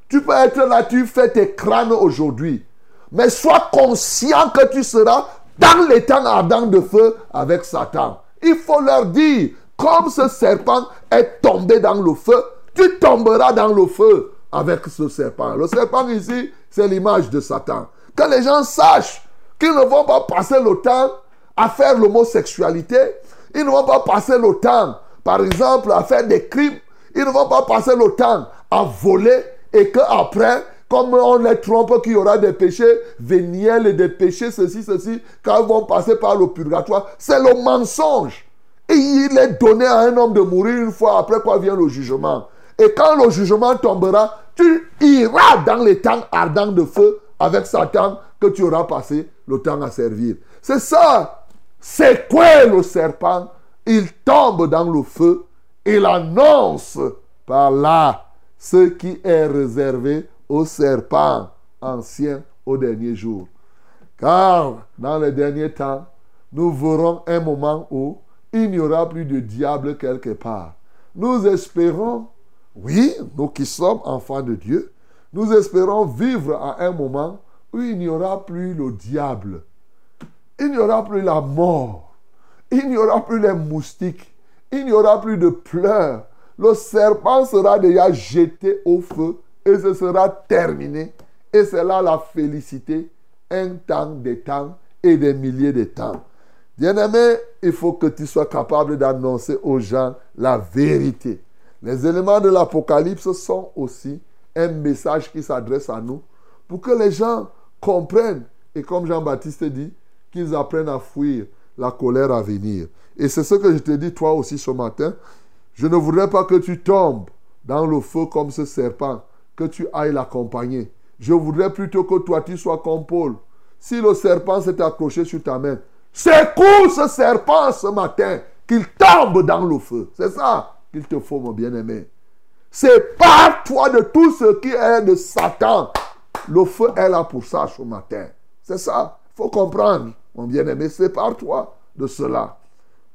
S1: Tu peux être là, tu fais tes crânes aujourd'hui. Mais sois conscient que tu seras dans les temps ardents de feu avec Satan. Il faut leur dire, comme ce serpent est tombé dans le feu, tu tomberas dans le feu avec ce serpent. Le serpent ici, c'est l'image de Satan. Que les gens sachent qu'ils ne vont pas passer le temps à faire l'homosexualité. Ils ne vont pas passer le temps, par exemple, à faire des crimes. Ils ne vont pas passer le temps à voler et qu'après, comme on les trompe qu'il y aura des péchés véniels et des péchés ceci, ceci, quand ils vont passer par le purgatoire, c'est le mensonge. Et il est donné à un homme de mourir une fois après quoi vient le jugement. Et quand le jugement tombera, tu iras dans les temps ardents de feu avec Satan que tu auras passé le temps à servir. C'est ça. C'est quoi le serpent? Il tombe dans le feu. Il annonce par là ce qui est réservé au serpent ancien au dernier jour. Car dans les derniers temps, nous verrons un moment où il n'y aura plus de diable quelque part. Nous espérons, oui, nous qui sommes enfants de Dieu, nous espérons vivre à un moment où il n'y aura plus le diable. Il n'y aura plus la mort. Il n'y aura plus les moustiques. Il n'y aura plus de pleurs. Le serpent sera déjà jeté au feu et ce sera terminé. Et c'est là la félicité, un temps, des temps et des milliers de temps. Bien-aimé, il faut que tu sois capable d'annoncer aux gens la vérité. Les éléments de l'Apocalypse sont aussi un message qui s'adresse à nous pour que les gens comprennent et comme Jean-Baptiste dit, qu'ils apprennent à fuir la colère à venir. Et c'est ce que je te dis toi aussi ce matin. Je ne voudrais pas que tu tombes dans le feu comme ce serpent, que tu ailles l'accompagner. Je voudrais plutôt que toi tu sois comme Paul. Si le serpent s'est accroché sur ta main, secoue ce serpent ce matin, qu'il tombe dans le feu. C'est ça qu'il te faut, mon bien-aimé. Sépare-toi de tout ce qui est de Satan. Le feu est là pour ça ce matin. C'est ça. Il faut comprendre, mon bien-aimé. Sépare-toi de cela.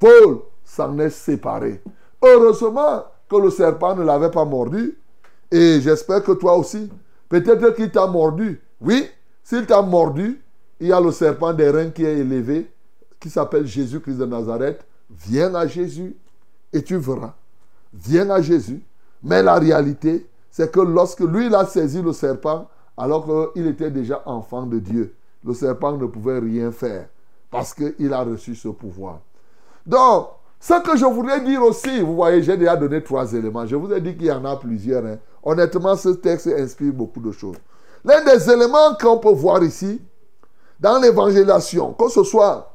S1: Paul s'en est séparé. Heureusement que le serpent ne l'avait pas mordu. Et j'espère que toi aussi, peut-être qu'il t'a mordu. Oui, s'il t'a mordu, il y a le serpent des reins qui est élevé, qui s'appelle Jésus-Christ de Nazareth. Viens à Jésus et tu verras. Viens à Jésus. Mais la réalité, c'est que lorsque lui, il a saisi le serpent, alors qu'il était déjà enfant de Dieu, le serpent ne pouvait rien faire parce qu'il a reçu ce pouvoir. Donc, ce que je voudrais dire aussi, vous voyez, j'ai déjà donné trois éléments. Je vous ai dit qu'il y en a plusieurs. hein. Honnêtement, ce texte inspire beaucoup de choses. L'un des éléments qu'on peut voir ici, dans l'évangélisation, que ce soit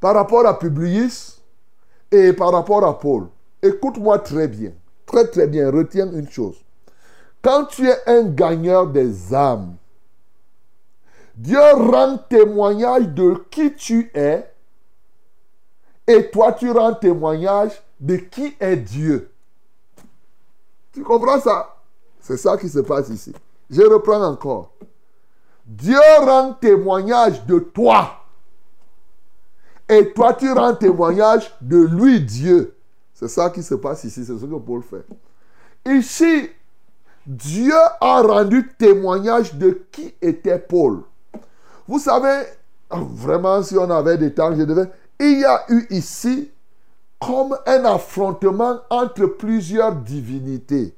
S1: par rapport à Publius et par rapport à Paul, écoute-moi très bien, très très bien, retiens une chose. Quand tu es un gagneur des âmes, Dieu rend témoignage de qui tu es et toi tu rends témoignage de qui est Dieu. Tu comprends ça? C'est ça qui se passe ici. Je reprends encore. Dieu rend témoignage de toi. Et toi, tu rends témoignage de lui, Dieu. C'est ça qui se passe ici. C'est ce que Paul fait. Ici, Dieu a rendu témoignage de qui était Paul. Vous savez, vraiment, si on avait des temps, je devais. Il y a eu ici comme un affrontement entre plusieurs divinités.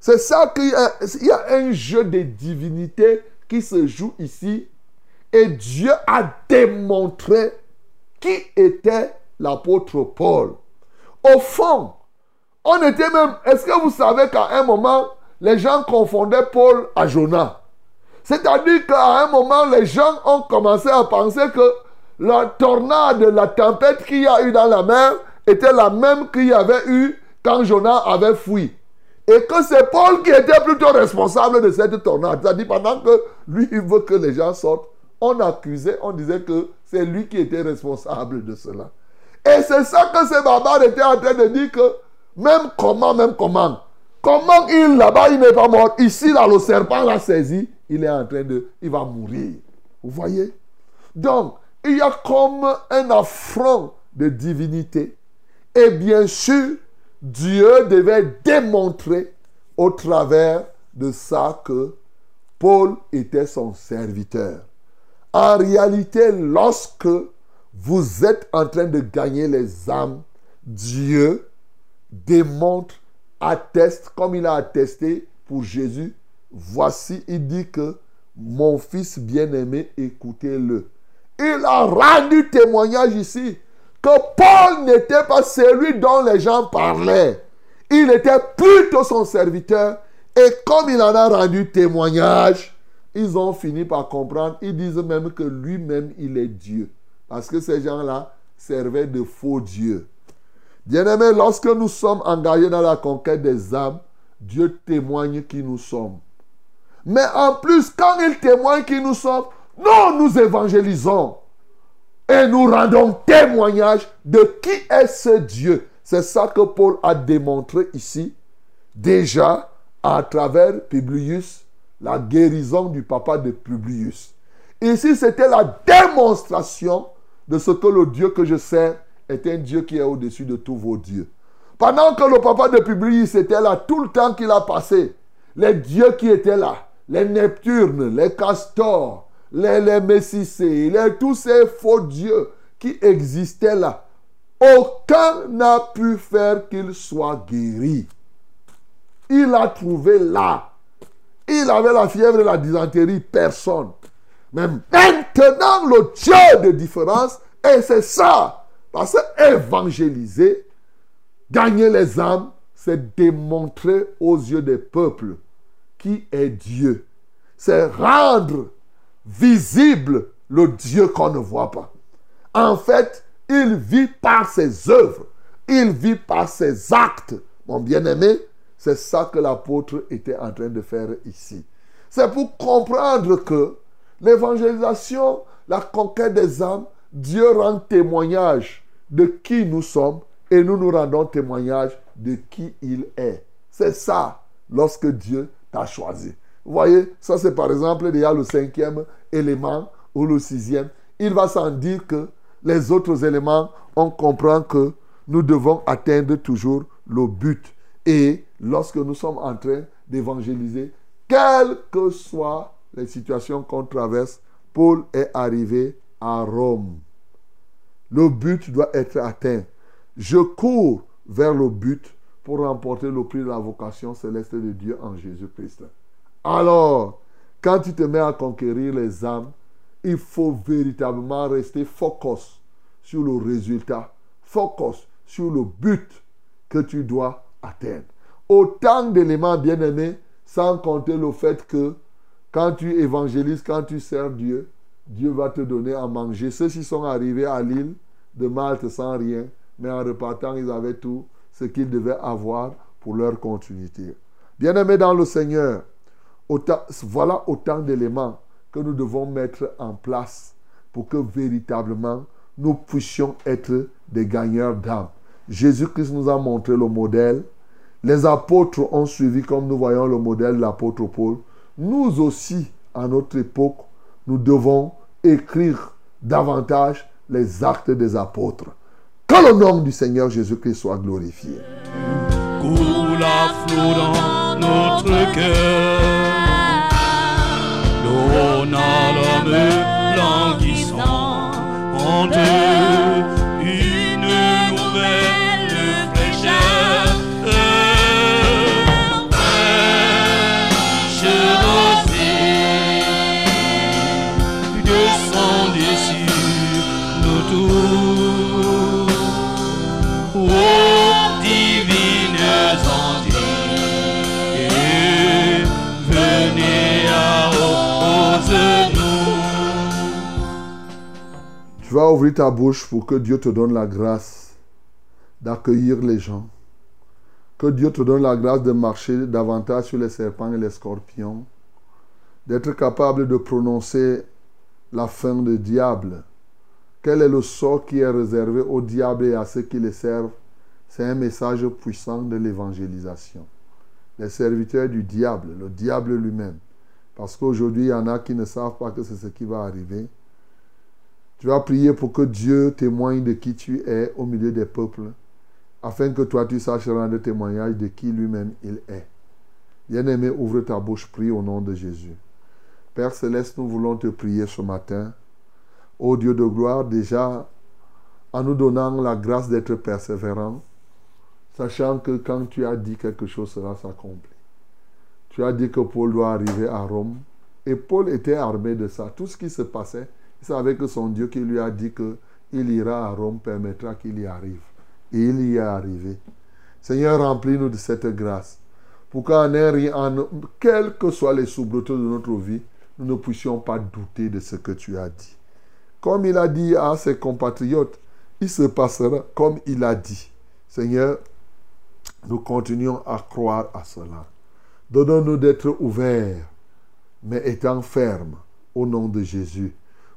S1: C'est ça qu'il y y a un jeu de divinités qui se joue ici. Et Dieu a démontré qui était l'apôtre Paul. Au fond, on était même... Est-ce que vous savez qu'à un moment, les gens confondaient Paul à Jonas? C'est-à-dire qu'à un moment, les gens ont commencé à penser que la tornade, la tempête qu'il y a eu dans la mer était la même qu'il y avait eu quand Jonas avait fui. Et que c'est Paul qui était plutôt responsable de cette tornade. C'est-à-dire pendant que lui, veut que les gens sortent, on accusait, on disait que c'est lui qui était responsable de cela. Et c'est ça que ces barbares étaient en train de dire que même comment, même comment, comment il là-bas, il n'est pas mort. Ici, là, le serpent l'a saisi, il est en train de, il va mourir. Vous voyez? Donc, il y a comme un affront de divinité. Et bien sûr, Dieu devait démontrer au travers de ça que Paul était son serviteur. En réalité, lorsque vous êtes en train de gagner les âmes, Dieu démontre, atteste, comme il a attesté pour Jésus, voici, il dit que mon fils bien-aimé, écoutez-le. Il a rendu témoignage ici que Paul n'était pas celui dont les gens parlaient. Il était plutôt son serviteur. Et comme il en a rendu témoignage, ils ont fini par comprendre. Ils disent même que lui-même, il est Dieu. Parce que ces gens-là servaient de faux dieux. Bien-aimés, lorsque nous sommes engagés dans la conquête des âmes, Dieu témoigne qui nous sommes. Mais en plus, quand il témoigne qui nous sommes, nous nous évangélisons. Et nous rendons témoignage de qui est ce Dieu. C'est ça que Paul a démontré ici, déjà à travers Publius, la guérison du papa de Publius. Ici, c'était la démonstration de ce que le Dieu que je sers est un Dieu qui est au-dessus de tous vos dieux. Pendant que le papa de Publius était là tout le temps qu'il a passé, les dieux qui étaient là, les Neptunes, les castors, les, les Messicées, les, tous ces faux dieux qui existaient là, aucun n'a pu faire qu'il soit guéri. Il a trouvé là. Il avait la fièvre et la dysenterie, personne. Mais maintenant, le Dieu de différence, et c'est ça. Parce que évangéliser, gagner les âmes, c'est démontrer aux yeux des peuples qui est Dieu. C'est rendre visible le Dieu qu'on ne voit pas. En fait, il vit par ses œuvres. Il vit par ses actes. Mon bien-aimé, c'est ça que l'apôtre était en train de faire ici. C'est pour comprendre que l'évangélisation, la conquête des âmes, Dieu rend témoignage de qui nous sommes et nous nous rendons témoignage de qui il est. C'est ça lorsque Dieu t'a choisi. Vous voyez, ça c'est par exemple déjà le cinquième élément ou le sixième. Il va sans dire que les autres éléments, on comprend que nous devons atteindre toujours le but. Et lorsque nous sommes en train d'évangéliser, quelles que soient les situations qu'on traverse, Paul est arrivé à Rome. Le but doit être atteint. Je cours vers le but pour remporter le prix de la vocation céleste de Dieu en Jésus-Christ. Alors, quand tu te mets à conquérir les âmes, il faut véritablement rester focus sur le résultat, focus sur le but que tu dois atteindre. Autant d'éléments bien aimés, sans compter le fait que quand tu évangélises, quand tu sers Dieu, Dieu va te donner à manger. Ceux-ci sont arrivés à l'île de Malte sans rien, mais en repartant, ils avaient tout ce qu'ils devaient avoir pour leur continuité. Bien-aimés dans le Seigneur, voilà autant d'éléments que nous devons mettre en place pour que véritablement nous puissions être des gagneurs d'âme. Jésus-Christ nous a montré le modèle. Les apôtres ont suivi comme nous voyons le modèle de l'apôtre Paul. Nous aussi, à notre époque, nous devons écrire davantage les actes des apôtres. Que le nom du Seigneur Jésus-Christ soit glorifié.
S3: Coule à flot dans notre cœur. N'a l'homme languissant. En
S1: Tu vas ouvrir ta bouche pour que Dieu te donne la grâce d'accueillir les gens. Que Dieu te donne la grâce de marcher davantage sur les serpents et les scorpions. D'être capable de prononcer la fin du diable. Quel est le sort qui est réservé au diable et à ceux qui le servent? C'est un message puissant de l'évangélisation. Les serviteurs du diable, le diable lui-même. Parce qu'aujourd'hui, il y en a qui ne savent pas que c'est ce qui va arriver. Tu vas prier pour que Dieu témoigne de qui tu es au milieu des peuples, afin que toi tu saches rendre témoignage de qui lui-même il est. Bien-aimé, ouvre ta bouche, prie au nom de Jésus. Père céleste, nous voulons te prier ce matin. Ô Dieu de gloire, déjà en nous donnant la grâce d'être persévérant, sachant que quand tu as dit quelque chose, cela s'accomplit. Tu as dit que Paul doit arriver à Rome, et Paul était armé de ça. Tout ce qui se passait, savait que son Dieu qui lui a dit qu'il ira à Rome permettra qu'il y arrive. Et il y est arrivé. Seigneur, remplis-nous de cette grâce. Pour qu'en rien, en, quels que soient les soubretons de notre vie, nous ne puissions pas douter de ce que tu as dit. Comme il a dit à ses compatriotes, il se passera comme il a dit. Seigneur, nous continuons à croire à cela. Donne-nous d'être ouverts, mais étant fermes au nom de Jésus,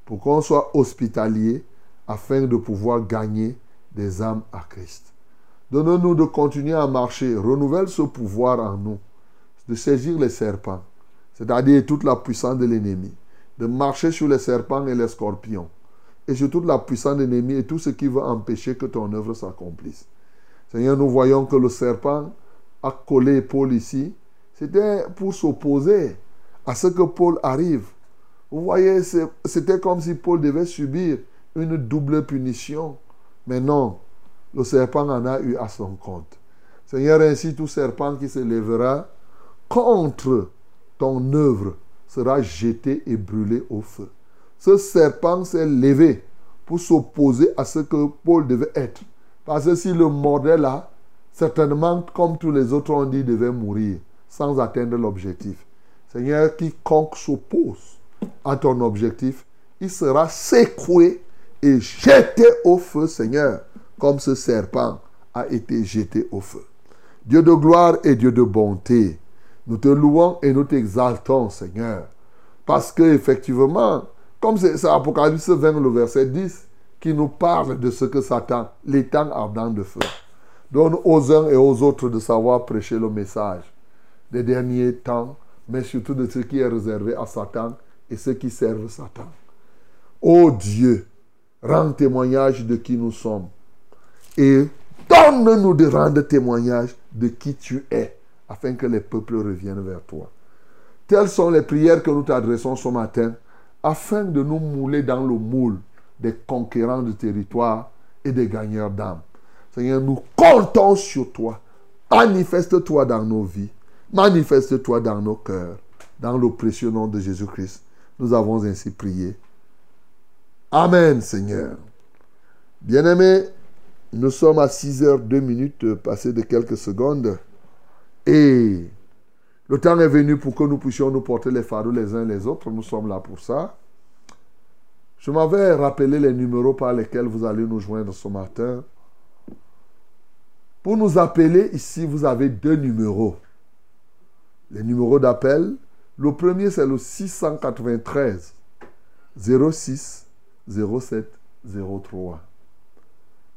S1: pour qu'on soit hospitalier afin de pouvoir gagner des âmes à Christ. Donne-nous de continuer à marcher. Renouvelle ce pouvoir en nous, de saisir les serpents, c'est-à-dire toute la puissance de l'ennemi, de marcher sur les serpents et les scorpions, et sur toute la puissance de l'ennemi et tout ce qui veut empêcher que ton œuvre s'accomplisse. Seigneur, nous voyons que le serpent a collé Paul ici. C'était pour s'opposer à ce que Paul arrive. Vous voyez, c'était comme si Paul devait subir une double punition. Mais non, le serpent en a eu à son compte. Seigneur, ainsi tout serpent qui se lèvera contre ton œuvre sera jeté et brûlé au feu. Ce serpent s'est levé pour s'opposer à ce que Paul devait être. Parce que s'il le mordait là, certainement, comme tous les autres ont dit, il devait mourir sans atteindre l'objectif. Seigneur, quiconque s'oppose à ton objectif, il sera secoué et jeté au feu, Seigneur, comme ce serpent a été jeté au feu. Dieu de gloire et Dieu de bonté, nous te louons et nous t'exaltons, Seigneur. Parce que effectivement, comme c'est Apocalypse 20, le verset 10, qui nous parle de ce que Satan, l'étang ardent de feu, donne aux uns et aux autres de savoir prêcher le message des derniers temps, mais surtout de ce qui est réservé à Satan et ceux qui servent Satan. Ô Dieu, rends témoignage de qui nous sommes et donne-nous de rendre témoignage de qui tu es, afin que les peuples reviennent vers toi. Telles sont les prières que nous t'adressons ce matin, afin de nous mouler dans le moule des conquérants de territoire et des gagneurs d'âme. Seigneur, nous comptons sur toi. Manifeste-toi dans nos vies. Manifeste-toi dans nos cœurs. Dans le précieux nom de Jésus-Christ, nous avons ainsi prié. Amen, Seigneur. Bien-aimés, nous sommes à 6 heures 2 minutes passées de quelques secondes. Et le temps est venu pour que nous puissions nous porter les fardeaux les uns les autres. Nous sommes là pour ça. Je m'avais rappelé les numéros par lesquels vous allez nous joindre ce matin. Pour nous appeler, ici, vous avez deux numéros. Les numéros d'appel. Le premier, c'est le 693 06 07 03.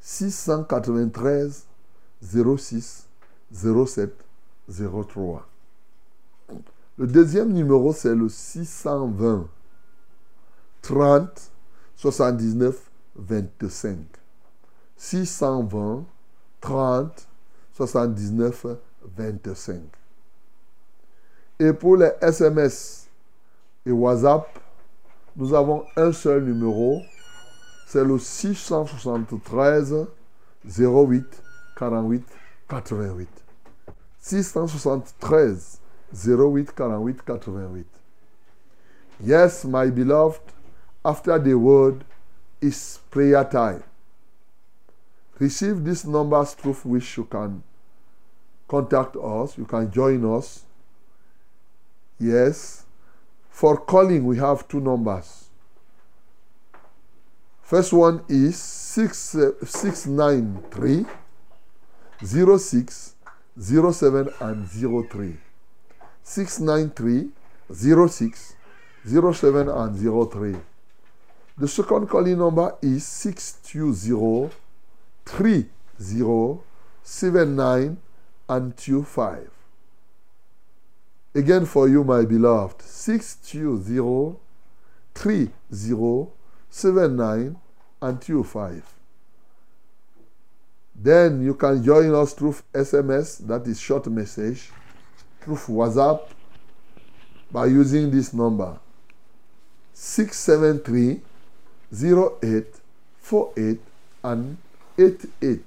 S1: 693 06 07 03. Le deuxième numéro, c'est le 620 30 79 25. 620 30 79 25. Et pour les SMS et WhatsApp, nous avons un seul numéro, c'est le 673 08 48 88. 673 08 48 88. Yes, my beloved, after the word is prayer time. Receive these numbers through which you can contact us, you can join us. Yes. For calling, we have two numbers. First one is 6, uh, 693 06 07 and 03. 693 06 07 and 03. The second calling number is 620 30 79 and 25. Again for you, my beloved, 620 30 79 and 25. Then you can join us through SMS, that is short message, through WhatsApp by using this number 673 08 48 and 88.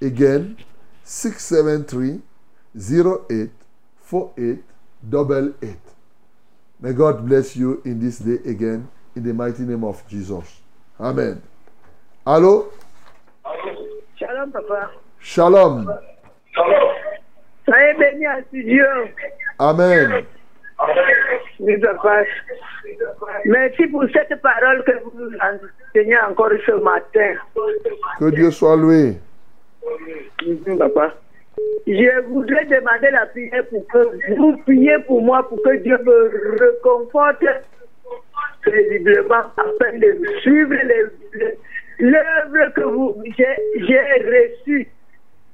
S1: Again, 673 08 48 double eight. May God bless you in this day again in the mighty name of Jesus. Amen. Allô?
S4: Shalom, papa.
S1: Shalom.
S4: Soyez bénis à Dieu.
S1: Amen.
S4: Oui, papa. Merci pour cette parole que vous nous enseignez encore ce matin.
S1: Que Dieu soit loué.
S4: Mhm, Papa. Je voudrais demander la prière pour que vous priez pour moi, pour que Dieu me réconforte paisiblement afin de suivre l'œuvre que j'ai reçue.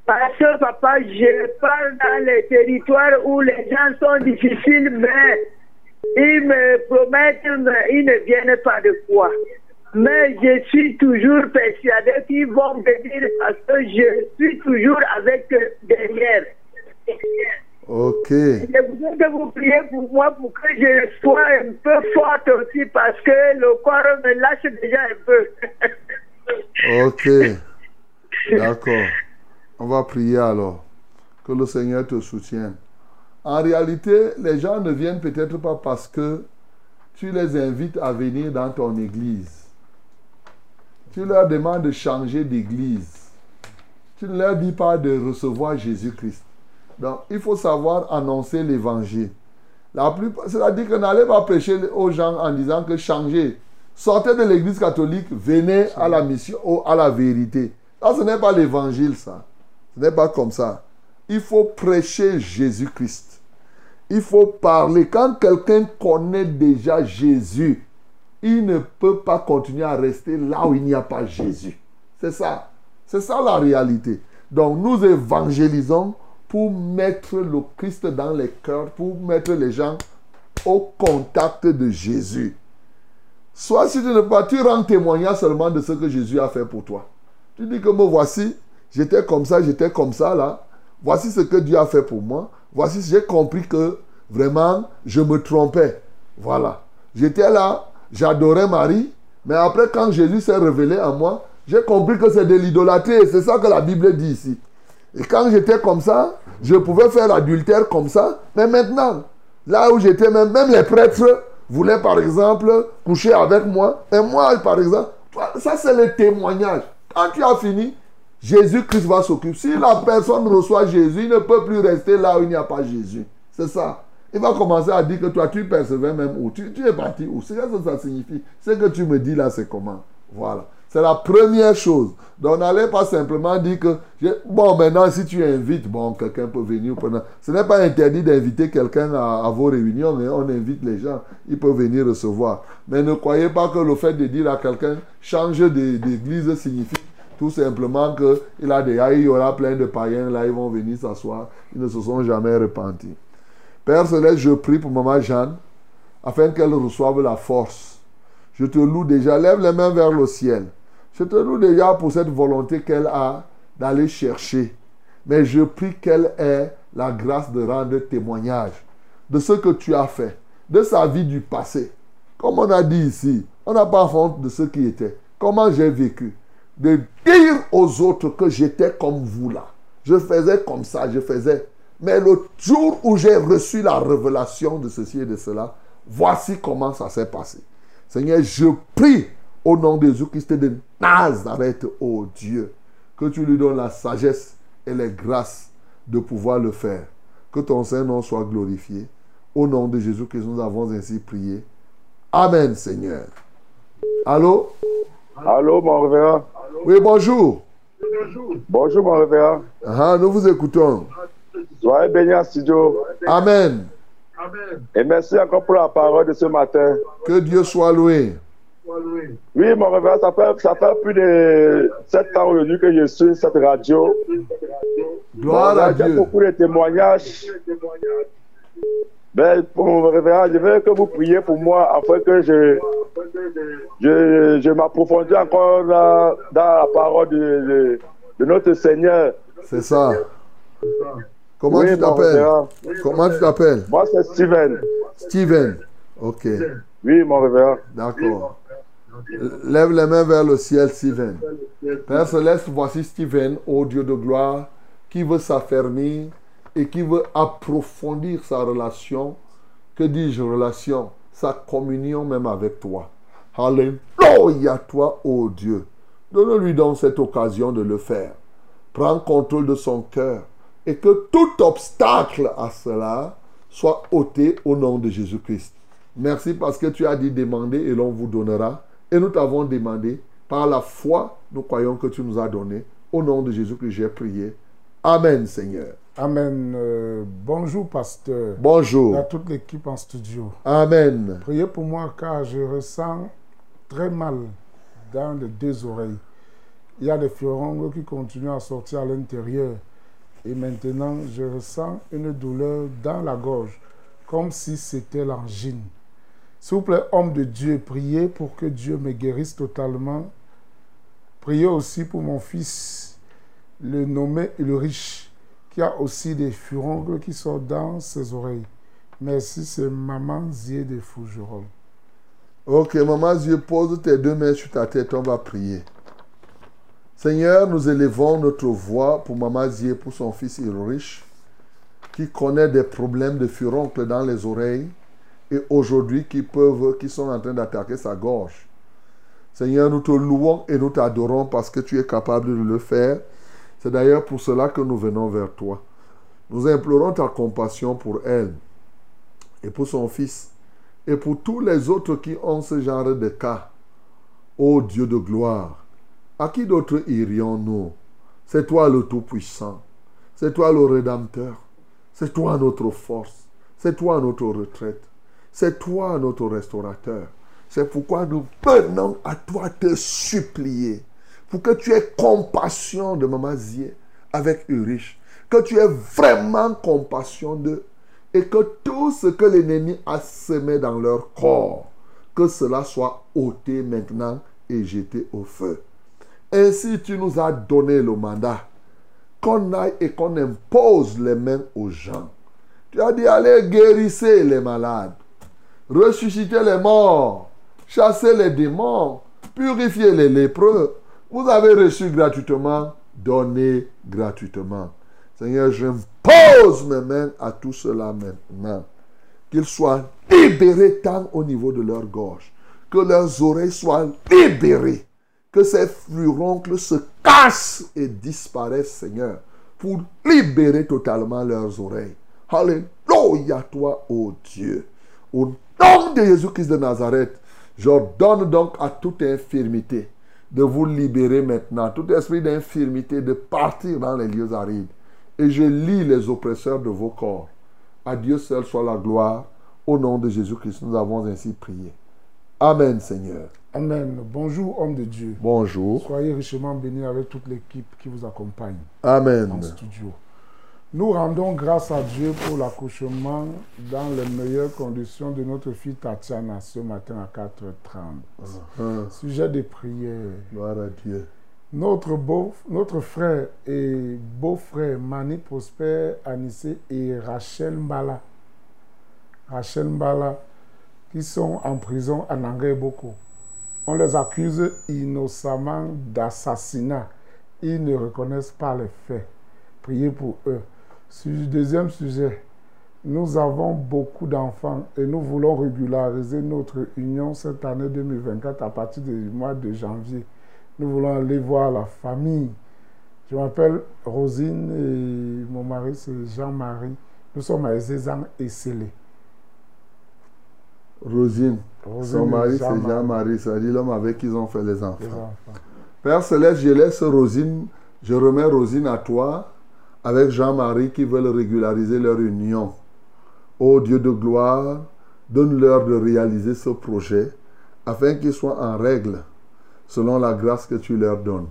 S4: Parce que papa, je parle dans les territoires où les gens sont difficiles, mais ils me promettent, mais ils ne viennent pas de quoi. Mais je suis toujours persuadé qu'ils vont venir parce que je suis toujours avec eux derrière.
S1: Ok.
S4: Je voudrais que vous priez pour moi pour que je sois un peu forte aussi parce que le corps me lâche déjà un peu.
S1: Ok. D'accord. On va prier alors. Que le Seigneur te soutienne. En réalité, les gens ne viennent peut-être pas parce que tu les invites à venir dans ton église. Tu leur demandes de changer d'église. Tu ne leur dis pas de recevoir Jésus-Christ. Donc, il faut savoir annoncer l'évangile. C'est-à-dire que n'allez pas prêcher aux gens en disant que changez. Sortez de l'église catholique, venez à la mission, au- à la vérité. Ça, ce n'est pas l'évangile, ça. Ce n'est pas comme ça. Il faut prêcher Jésus-Christ. Il faut parler. Quand quelqu'un connaît déjà Jésus, il ne peut pas continuer à rester là où il n'y a pas Jésus. C'est ça. C'est ça la réalité. Donc nous évangélisons pour mettre le Christ dans les cœurs, pour mettre les gens au contact de Jésus. Soit si tu ne pas, tu rends témoignage seulement de ce que Jésus a fait pour toi. Tu dis que me voici, j'étais comme ça, j'étais comme ça là. Voici ce que Dieu a fait pour moi. Voici, j'ai compris que vraiment, je me trompais. Voilà. J'étais là, j'adorais Marie, mais après, quand Jésus s'est révélé à moi, j'ai compris que c'est de l'idolâtrie. C'est ça que la Bible dit ici. Et quand j'étais comme ça, je pouvais faire l'adultère comme ça. Mais maintenant, là où j'étais, même, même les prêtres voulaient par exemple coucher avec moi. Et moi, par exemple, ça c'est le témoignage. Quand tu as fini, Jésus-Christ va s'occuper. Si la personne reçoit Jésus, il ne peut plus rester là où il n'y a pas Jésus. C'est ça. Il va commencer à dire que toi, tu percevais même où. Tu, es parti où C'est ça que ça signifie. Ce que tu me dis là, c'est comment Voilà. C'est la première chose. Donc, n'allez pas simplement dire que, bon, maintenant, si tu invites, bon, quelqu'un peut venir. Ce n'est pas interdit d'inviter quelqu'un à, vos réunions, mais on invite les gens. Ils peuvent venir recevoir. Mais ne croyez pas que le fait de dire à quelqu'un, change d'église signifie tout simplement qu'il a des, il y aura plein de païens là, ils vont venir s'asseoir. Ils ne se sont jamais repentis. Père Céleste, je prie pour maman Jeanne, afin qu'elle reçoive la force. Je te loue déjà, lève les mains vers le ciel. Je te loue déjà pour cette volonté qu'elle a d'aller chercher. Mais je prie qu'elle ait la grâce de rendre témoignage de ce que tu as fait, de sa vie du passé. Comme on a dit ici, on n'a pas honte de ce qui était. Comment j'ai vécu. De dire aux autres que j'étais comme vous là. Je faisais comme ça, je faisais. Mais le jour où j'ai reçu la révélation de ceci et de cela, voici comment ça s'est passé. Seigneur, je prie au nom de Jésus-Christ de Nazareth, ô Dieu, que tu lui donnes la sagesse et les grâces de pouvoir le faire. Que ton Saint-Nom soit glorifié. Au nom de Jésus-Christ, nous avons ainsi prié. Amen, Seigneur. Allô?
S5: Allô, mon révérend.
S1: Oui, bonjour.
S5: Bonjour, mon révérend.
S1: Ah, nous vous écoutons.
S5: Soyez bénis en studio.
S1: Amen.
S5: Et merci encore pour la parole de ce matin.
S1: Que Dieu soit loué.
S5: Oui, mon révérend, ça fait, ça fait plus de sept ans aujourd'hui que je suis cette radio.
S1: Gloire
S5: Bon,
S1: à Dieu.
S5: beaucoup de témoignages. Ben, pour mon révérend, je veux que vous priez pour moi afin que je, je, je m'approfondisse encore dans, dans la parole de, de, de notre Seigneur.
S1: C'est ça. Comment
S5: Oui,
S1: tu t'appelles. Comment tu t'appelles
S5: Moi, c'est Steven.
S1: Steven. Ok.
S5: Oui, mon révérend.
S1: D'accord. Lève les mains vers le ciel, Steven. Père Céleste, voici Steven, ô Dieu de gloire, qui veut s'affermir et qui veut approfondir sa relation, que dis-je, relation, sa communion même avec toi. Alléluia, toi, ô Dieu. Donne-lui donc cette occasion de le faire. Prends contrôle de son cœur et que tout obstacle à cela soit ôté au nom de Jésus-Christ. Merci parce que tu as dit demander et l'on vous donnera. Et nous t'avons demandé. Par la foi, nous croyons que tu nous as donné. Au nom de Jésus que j'ai prié. Amen, Seigneur.
S6: Amen. Euh, bonjour, pasteur.
S1: Bonjour.
S6: À toute l'équipe en studio.
S1: Amen.
S6: Priez pour moi car je ressens très mal dans les deux oreilles. Il y a des fleurons qui continuent à sortir à l'intérieur. Et maintenant, je ressens une douleur dans la gorge, comme si c'était l'angine. S'il vous plaît, homme de Dieu, priez pour que Dieu me guérisse totalement. Priez aussi pour mon fils, le nommé Ulrich, qu'il y a aussi des furoncles qui sont dans ses oreilles. Merci, c'est Maman Zier de Fougerolles.
S1: Ok, maman Dieu, pose tes deux mains sur ta tête, on va prier. Seigneur, nous élevons notre voix pour maman Dieu, pour son fils Ulrich, qui connaît des problèmes de furoncle dans les oreilles et aujourd'hui qui peuvent, qui sont en train d'attaquer sa gorge. Seigneur, nous te louons et nous t'adorons parce que tu es capable de le faire. C'est d'ailleurs pour cela que nous venons vers toi. Nous implorons ta compassion pour elle et pour son fils et pour tous les autres qui ont ce genre de cas. Ô Dieu de gloire, à qui d'autre irions-nous? C'est toi le Tout-Puissant, c'est toi le Rédempteur, c'est toi notre force, c'est toi notre retraite, c'est toi notre restaurateur. C'est pourquoi nous venons à toi te supplier pour que tu aies compassion de Maman Zier avec Urich, que tu aies vraiment compassion d'eux et que tout ce que l'ennemi a semé dans leur corps, que cela soit ôté maintenant et jeté au feu. Ainsi, tu nous as donné le mandat qu'on aille et qu'on impose les mains aux gens. Tu as dit, allez guérissez les malades, ressuscitez les morts, chassez les démons, purifiez les lépreux. Vous avez reçu gratuitement, donnez gratuitement. Seigneur, j'impose mes mains à tout cela maintenant. Qu'ils soient libérés tant au niveau de leur gorge. Que leurs oreilles soient libérées. Que ces furoncles se cassent et disparaissent, Seigneur, pour libérer totalement leurs oreilles. Alléluia, toi, ô Dieu. Au nom de Jésus-Christ de Nazareth, j'ordonne donc à toute infirmité de vous libérer maintenant, tout esprit d'infirmité de partir dans les lieux arides. Et je lis les oppresseurs de vos corps. À Dieu seul soit la gloire. Au nom de Jésus-Christ, nous avons ainsi prié. Amen, Seigneur.
S6: Amen. Bonjour, homme de Dieu.
S1: Bonjour.
S6: Soyez richement bénis avec toute l'équipe qui vous accompagne
S1: Amen.
S6: en studio. Nous rendons grâce à Dieu pour l'accouchement dans les meilleures conditions de notre fille Tatiana ce matin à 4h30.
S1: Ah,
S6: Sujet de prière.
S1: gloire à Dieu.
S6: Notre, beau, notre frère et beau-frère Mani Prosper Anissé et Rachel Mbala, Rachel Mbala, qui sont en prison à Nangai Boko. On les accuse innocemment d'assassinat. Ils ne reconnaissent pas les faits. Priez pour eux. Deuxième sujet, nous avons beaucoup d'enfants et nous voulons régulariser notre union cette année 2024 à partir du mois de janvier. Nous voulons aller voir la famille. Je m'appelle Rosine et mon mari c'est Jean-Marie. Nous sommes à Ezezan et Célé.
S1: Rosine,
S6: Rosine
S1: son mari, c'est
S6: Jean-Marie.
S1: C'est-à-dire l'homme avec qui ils ont fait les
S6: Les
S1: enfants. Père Céleste, je laisse Rosine, je remets Rosine à toi avec Jean-Marie qui veulent régulariser leur union. Ô Dieu de gloire, donne-leur de réaliser ce projet afin qu'ils soient en règle selon la grâce que tu leur donnes.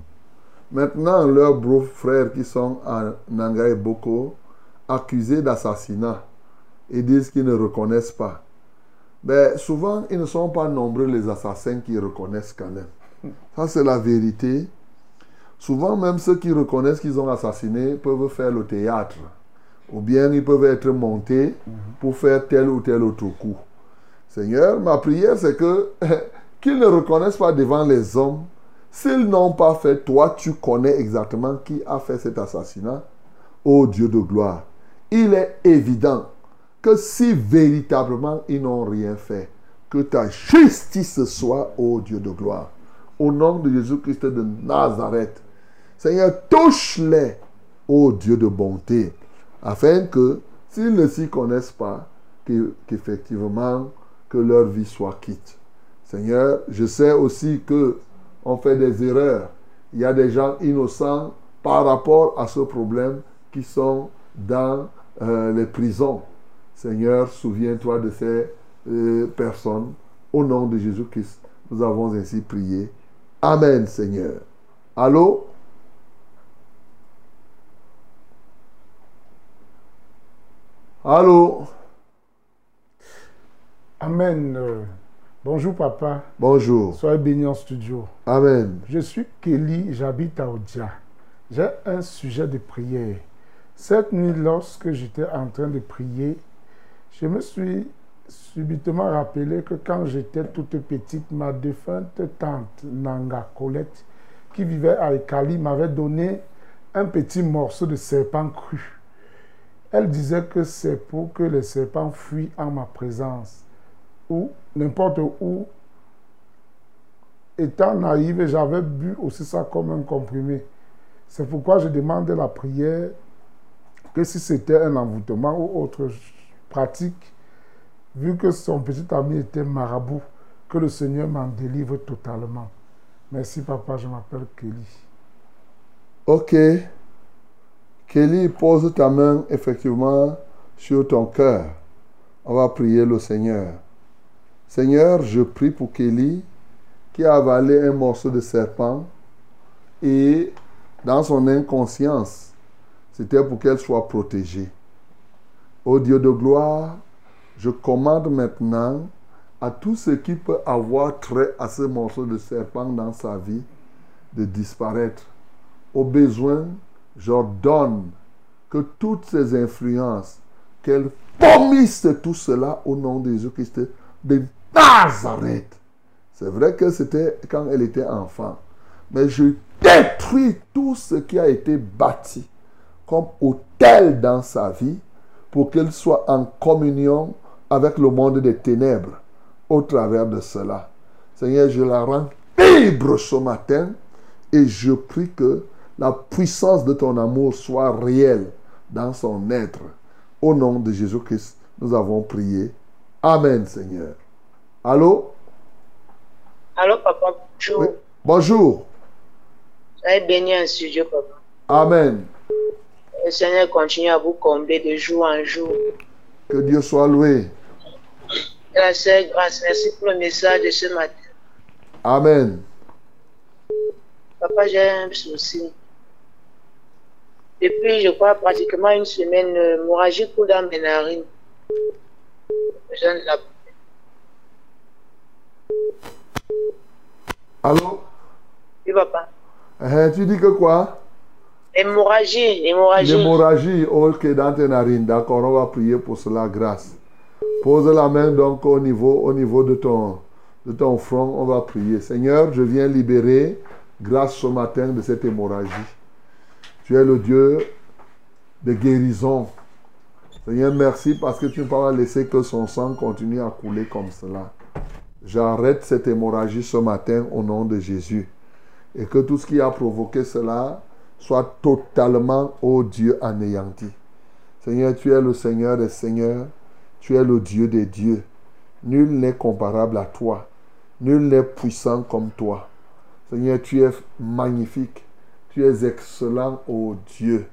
S1: Maintenant, leurs beaux-frères qui sont à Nanga et Boko, accusés d'assassinat, et disent qu'ils ne reconnaissent pas. Ben, souvent, ils ne sont pas nombreux les assassins qui reconnaissent quand même. Ça, c'est la vérité. Souvent, même ceux qui reconnaissent qu'ils ont assassiné peuvent faire le théâtre. Ou bien ils peuvent être montés pour faire tel ou tel autre coup. Seigneur, ma prière, c'est que qu'ils ne reconnaissent pas devant les hommes. S'ils n'ont pas fait, toi, tu connais exactement qui a fait cet assassinat. Ô Dieu de gloire, il est évident que si véritablement ils n'ont rien fait, que ta justice soit, ô Dieu de gloire. Au nom de Jésus-Christ de Nazareth. Seigneur, touche-les, ô Dieu de bonté, afin que, s'ils ne s'y connaissent pas, que- qu'effectivement, que leur vie soit quitte. Seigneur, je sais aussi que on fait des erreurs. Il y a des gens innocents par rapport à ce problème qui sont dans euh, les prisons. Seigneur, souviens-toi de ces euh, personnes. Au nom de Jésus-Christ, nous avons ainsi prié. Amen, Seigneur. Allô? Allô?
S6: Amen. Euh, Bonjour papa.
S1: Bonjour.
S6: Soyez bénis en studio.
S1: Amen.
S6: Je suis Kelly, j'habite à Odia. J'ai un sujet de prière. Cette nuit, lorsque j'étais en train de prier, je me suis subitement rappelé que quand j'étais toute petite, ma défunte tante Nanga Colette, qui vivait à Ekali, m'avait donné un petit morceau de serpent cru. Elle disait que c'est pour que les serpents fuient en ma présence, ou n'importe où. Étant naïve, j'avais bu aussi ça comme un comprimé. C'est pourquoi je demandais la prière que si c'était un envoûtement ou autre vu que son petit ami était marabout, que le Seigneur m'en délivre totalement. Merci papa, je m'appelle Kelly.
S1: Ok. Kelly, pose ta main effectivement sur ton cœur. On va prier le Seigneur. Seigneur, je prie pour Kelly qui a avalé un morceau de serpent et dans son inconscience, c'était pour qu'elle soit protégée. Ô Dieu de gloire, je commande maintenant à tout ce qui peut avoir trait à ce morceau de serpent dans sa vie de disparaître. Au besoin, j'ordonne que toutes ces influences, qu'elle vomisse tout cela au nom de Jésus-Christ de Nazareth. C'est vrai que c'était quand elle était enfant. Mais je détruis tout ce qui a été bâti comme hôtel dans sa vie pour qu'elle soit en communion avec le monde des ténèbres au travers de cela. Seigneur, je la rends libre ce matin et je prie que la puissance de ton amour soit réelle dans son être. Au nom de Jésus-Christ, nous avons prié. Amen, Seigneur. Allô?
S7: Allô, papa, bonjour.
S1: Oui. Bonjour.
S7: Soyez béni en studio, papa.
S1: Amen.
S7: Le Seigneur continue à vous combler de jour en jour.
S1: Que Dieu soit loué.
S7: Sœur Grâce, merci pour le message de ce matin.
S1: Amen.
S7: Papa, j'ai un souci. Depuis, je crois, pratiquement une semaine, l'hémorragie coule dans mes narines. Je ne la
S1: Allô?
S7: Oui, papa.
S1: Hein, tu dis que quoi?
S7: Hémorragie, hémorragie.
S1: L'hémorragie, ok, dans tes narines. D'accord, on va prier pour cela, grâce. Pose la main donc au niveau, au niveau de, ton, de ton front, on va prier. Seigneur, je viens libérer, grâce ce matin, de cette hémorragie. Tu es le Dieu de guérison. Seigneur, merci parce que tu ne peux pas laisser que son sang continue à couler comme cela. J'arrête cette hémorragie ce matin au nom de Jésus. Et que tout ce qui a provoqué cela soit totalement, ô Dieu, anéanti. Seigneur, tu es le Seigneur des Seigneurs. Tu es le Dieu des dieux. Nul n'est comparable à toi. Nul n'est puissant comme toi. Seigneur, tu es magnifique. Tu es excellent, ô Dieu.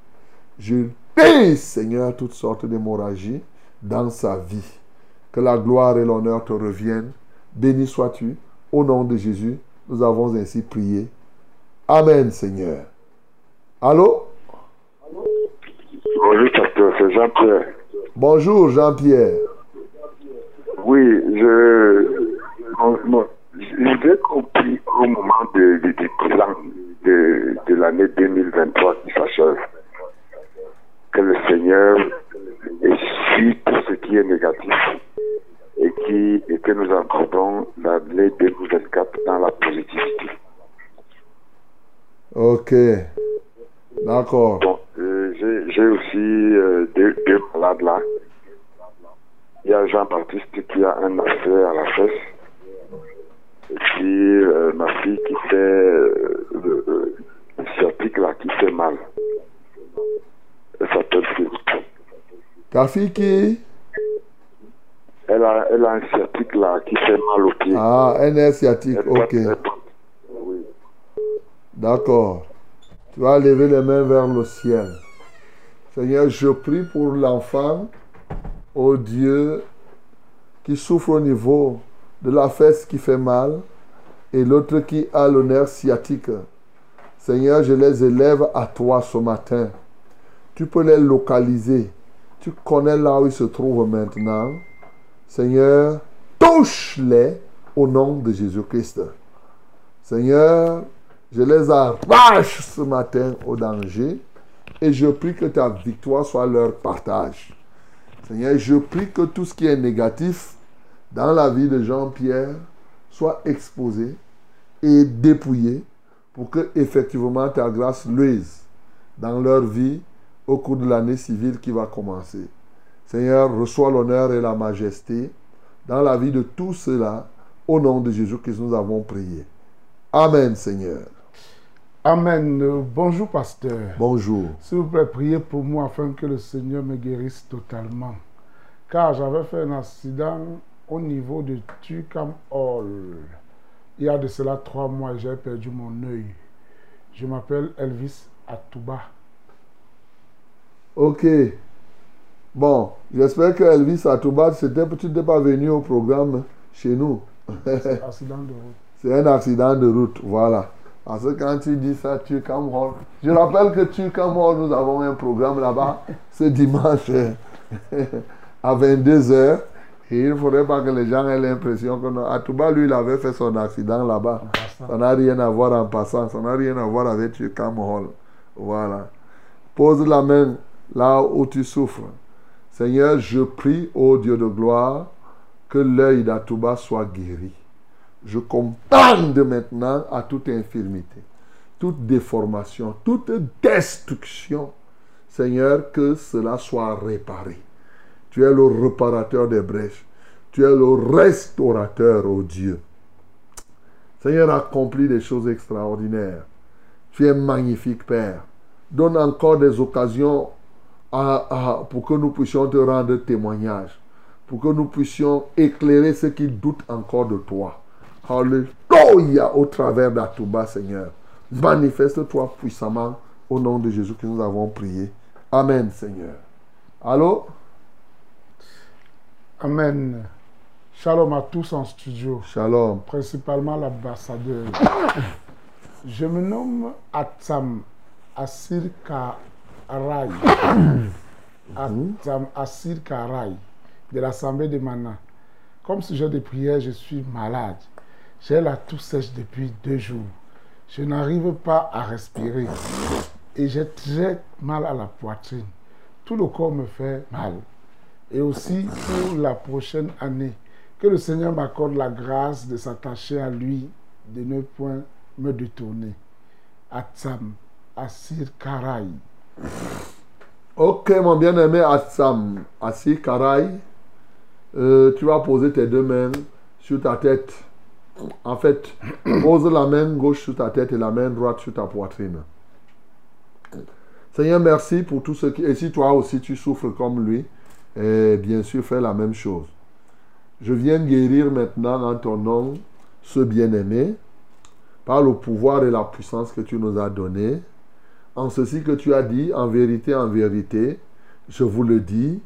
S1: Je paie, Seigneur, toutes sortes d'hémorragies dans sa vie. Que la gloire et l'honneur te reviennent. Béni sois-tu. Au nom de Jésus, nous avons ainsi prié. Amen, Seigneur. Allô?
S8: Bonjour, c'est Jean-Pierre.
S1: Bonjour, Jean-Pierre.
S8: Oui, je. J'ai compris au moment de, de- du bilan de, de l'année 2023 qui s'achève que le Seigneur essuie tout ce qui est négatif et, qui, et que nous encodons l'année 2024 dans la positivité.
S1: Ok. D'accord.
S8: Euh, J'ai j'ai aussi euh, deux, deux malades là. Il y a Jean-Baptiste qui a un affaire à la fesse. Et puis euh, ma fille qui fait le, sciatique là, qui fait mal. Elle s'appelle Philippe.
S1: Ta fille qui
S8: Elle a, elle a un sciatique là qui fait mal au pied.
S1: Ah, un air sciatique.
S8: Elle
S1: Ok.
S8: elle oui.
S1: D'accord. Tu vas lever les mains vers le ciel. Seigneur, je prie pour l'enfant, ô Dieu, qui souffre au niveau de la fesse qui fait mal et l'autre qui a le nerf sciatique. Seigneur, je les élève à toi ce matin. Tu peux les localiser. Tu connais là où ils se trouvent maintenant. Seigneur, touche-les au nom de Jésus-Christ. Seigneur, je les arrache ce matin au danger et je prie que ta victoire soit leur partage. Seigneur, je prie que tout ce qui est négatif dans la vie de Jean-Pierre soit exposé et dépouillé pour que effectivement ta grâce luise dans leur vie au cours de l'année civile qui va commencer. Seigneur, reçois l'honneur et la majesté dans la vie de tous ceux-là. Au nom de Jésus que nous avons prié. Amen, Seigneur.
S6: Amen. Bonjour, pasteur.
S1: Bonjour.
S6: S'il vous plaît, priez pour moi afin que le Seigneur me guérisse totalement. Car j'avais fait un accident au niveau de Tucam Hall. Il y a de cela trois mois, j'ai perdu mon œil. Je m'appelle Elvis Atouba.
S1: Ok. Bon, j'espère que Elvis Atouba, c'était tu n'es pas venu au programme chez nous.
S6: C'est un accident de route.
S1: C'est un accident de route, voilà. Parce que quand tu dis ça, Tucam Hall. Je rappelle que Tucam Hall, nous avons un programme là-bas ce dimanche à 22h. Et il ne faudrait pas que les gens aient l'impression que non. Atouba, lui, il avait fait son accident là-bas. Ça n'a rien à voir en passant. Ça n'a rien à voir avec Tucam Hall. Voilà. Pose la main là où tu souffres. Seigneur, je prie, ô Dieu de gloire, que l'œil d'Atouba soit guéri. Je commande maintenant à toute infirmité, toute déformation, toute destruction. Seigneur, que cela soit réparé. Tu es le réparateur des brèches. Tu es le restaurateur, ô Dieu. Seigneur, accomplis des choses extraordinaires. Tu es magnifique, Père. Donne encore des occasions pour que nous puissions te rendre témoignage. Pour que nous puissions éclairer ceux qui doutent encore de toi. Alléluia au travers d'Atouba, Seigneur. Manifeste-toi puissamment au nom de Jésus que nous avons prié. Amen, Seigneur. Allô?
S6: Amen. Shalom à tous en studio.
S1: Shalom.
S6: Principalement l'ambassadeur. Je me nomme Atsam Assir Karay. Atsam Assir Karay de l'Assemblée de Mana. Comme sujet de prière, je suis malade. J'ai la toux sèche depuis deux jours. Je n'arrive pas à respirer. Et j'ai très mal à la poitrine. Tout le corps me fait mal. Et aussi pour la prochaine année, que le Seigneur m'accorde la grâce de s'attacher à lui, de ne point me détourner. Atsam, Assir Karay.
S1: Ok, mon bien-aimé Assam, assis Karaï, euh, tu vas poser tes deux mains sur ta tête. En fait, pose la main gauche sur ta tête et la main droite sur ta poitrine. Seigneur, merci pour tout ce qui... Et si toi aussi tu souffres comme lui, et bien sûr, fais la même chose. Je viens guérir maintenant en ton nom ce bien-aimé par le pouvoir et la puissance que tu nous as donné. En ceci que tu as dit, en vérité, en vérité, je vous le dis,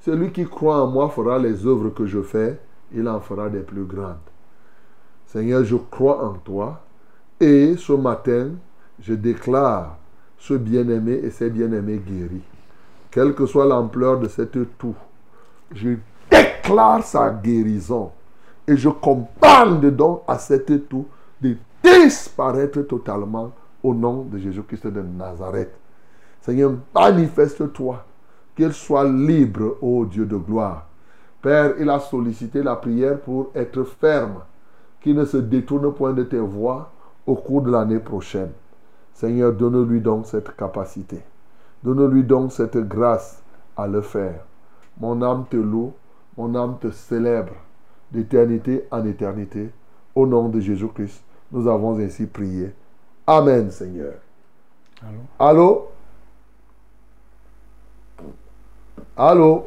S1: celui qui croit en moi fera les œuvres que je fais, il en fera des plus grandes. Seigneur, je crois en toi et ce matin, je déclare ce bien-aimé et ces bien-aimés guéris. Quelle que soit l'ampleur de cette toux, je déclare sa guérison et je commande donc à cette toux de disparaître totalement au nom de Jésus-Christ de Nazareth. Seigneur, manifeste-toi, qu'il soit libre, ô Dieu de gloire. Père, il a sollicité la prière pour être ferme, qu'il ne se détourne point de tes voies au cours de l'année prochaine. Seigneur, donne-lui donc cette capacité. Donne-lui donc cette grâce à le faire. Mon âme te loue, mon âme te célèbre d'éternité en éternité. Au nom de Jésus-Christ, nous avons ainsi prié. Amen, Seigneur.
S6: Allô?
S1: Allô? Allô?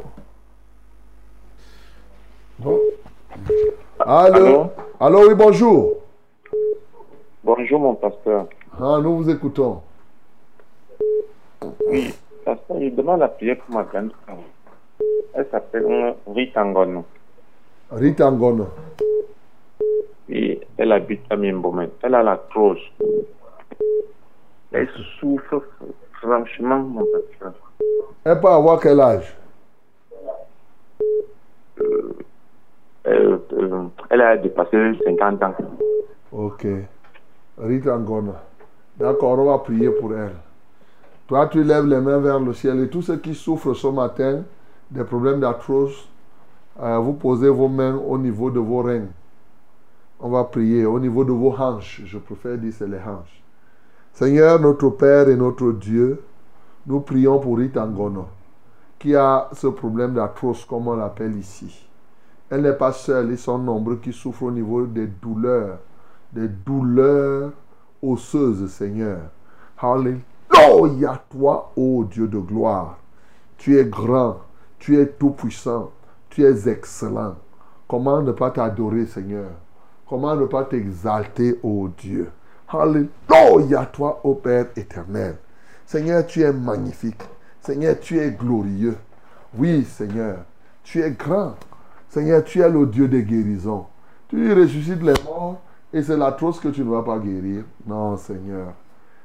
S6: Bon.
S1: Allô? Allô, oui, bonjour.
S9: Bonjour mon pasteur.
S1: Ah, nous vous écoutons.
S9: Oui, pasteur, je demande la prière pour ma grande femme. Elle s'appelle euh, Rita Ngono.
S1: Rita Ngono.
S9: Oui, elle habite à Mimbomen. Elle a la trousse. Elle souffre franchement, mon pasteur.
S1: Elle peut avoir quel âge?
S9: Euh, euh, elle a dépassé 50 ans.
S1: Ok. Rita Ngono. D'accord, on va prier pour elle. Toi, tu lèves les mains vers le ciel et tous ceux qui souffrent ce matin des problèmes d'arthrose, euh, vous posez vos mains au niveau de vos reins. On va prier au niveau de vos hanches. Je préfère dire c'est les hanches. Seigneur, notre Père et notre Dieu, nous prions pour Ritangono, qui a ce problème d'arthrose, comme on l'appelle ici. Elle n'est pas seule, ils sont nombreux qui souffrent au niveau des douleurs, des douleurs osseuses, Seigneur. Alléluia, toi, ô Dieu de gloire. Tu es grand, tu es tout-puissant, tu es excellent. Comment ne pas t'adorer, Seigneur? Comment ne pas t'exalter, ô Dieu? Alléluia, toi, ô Père éternel. Seigneur, tu es magnifique. Seigneur, tu es glorieux. Oui, Seigneur, tu es grand. Seigneur, tu es le Dieu des guérisons. Tu ressuscites les morts et c'est l'atroce que tu ne vas pas guérir. Non, Seigneur.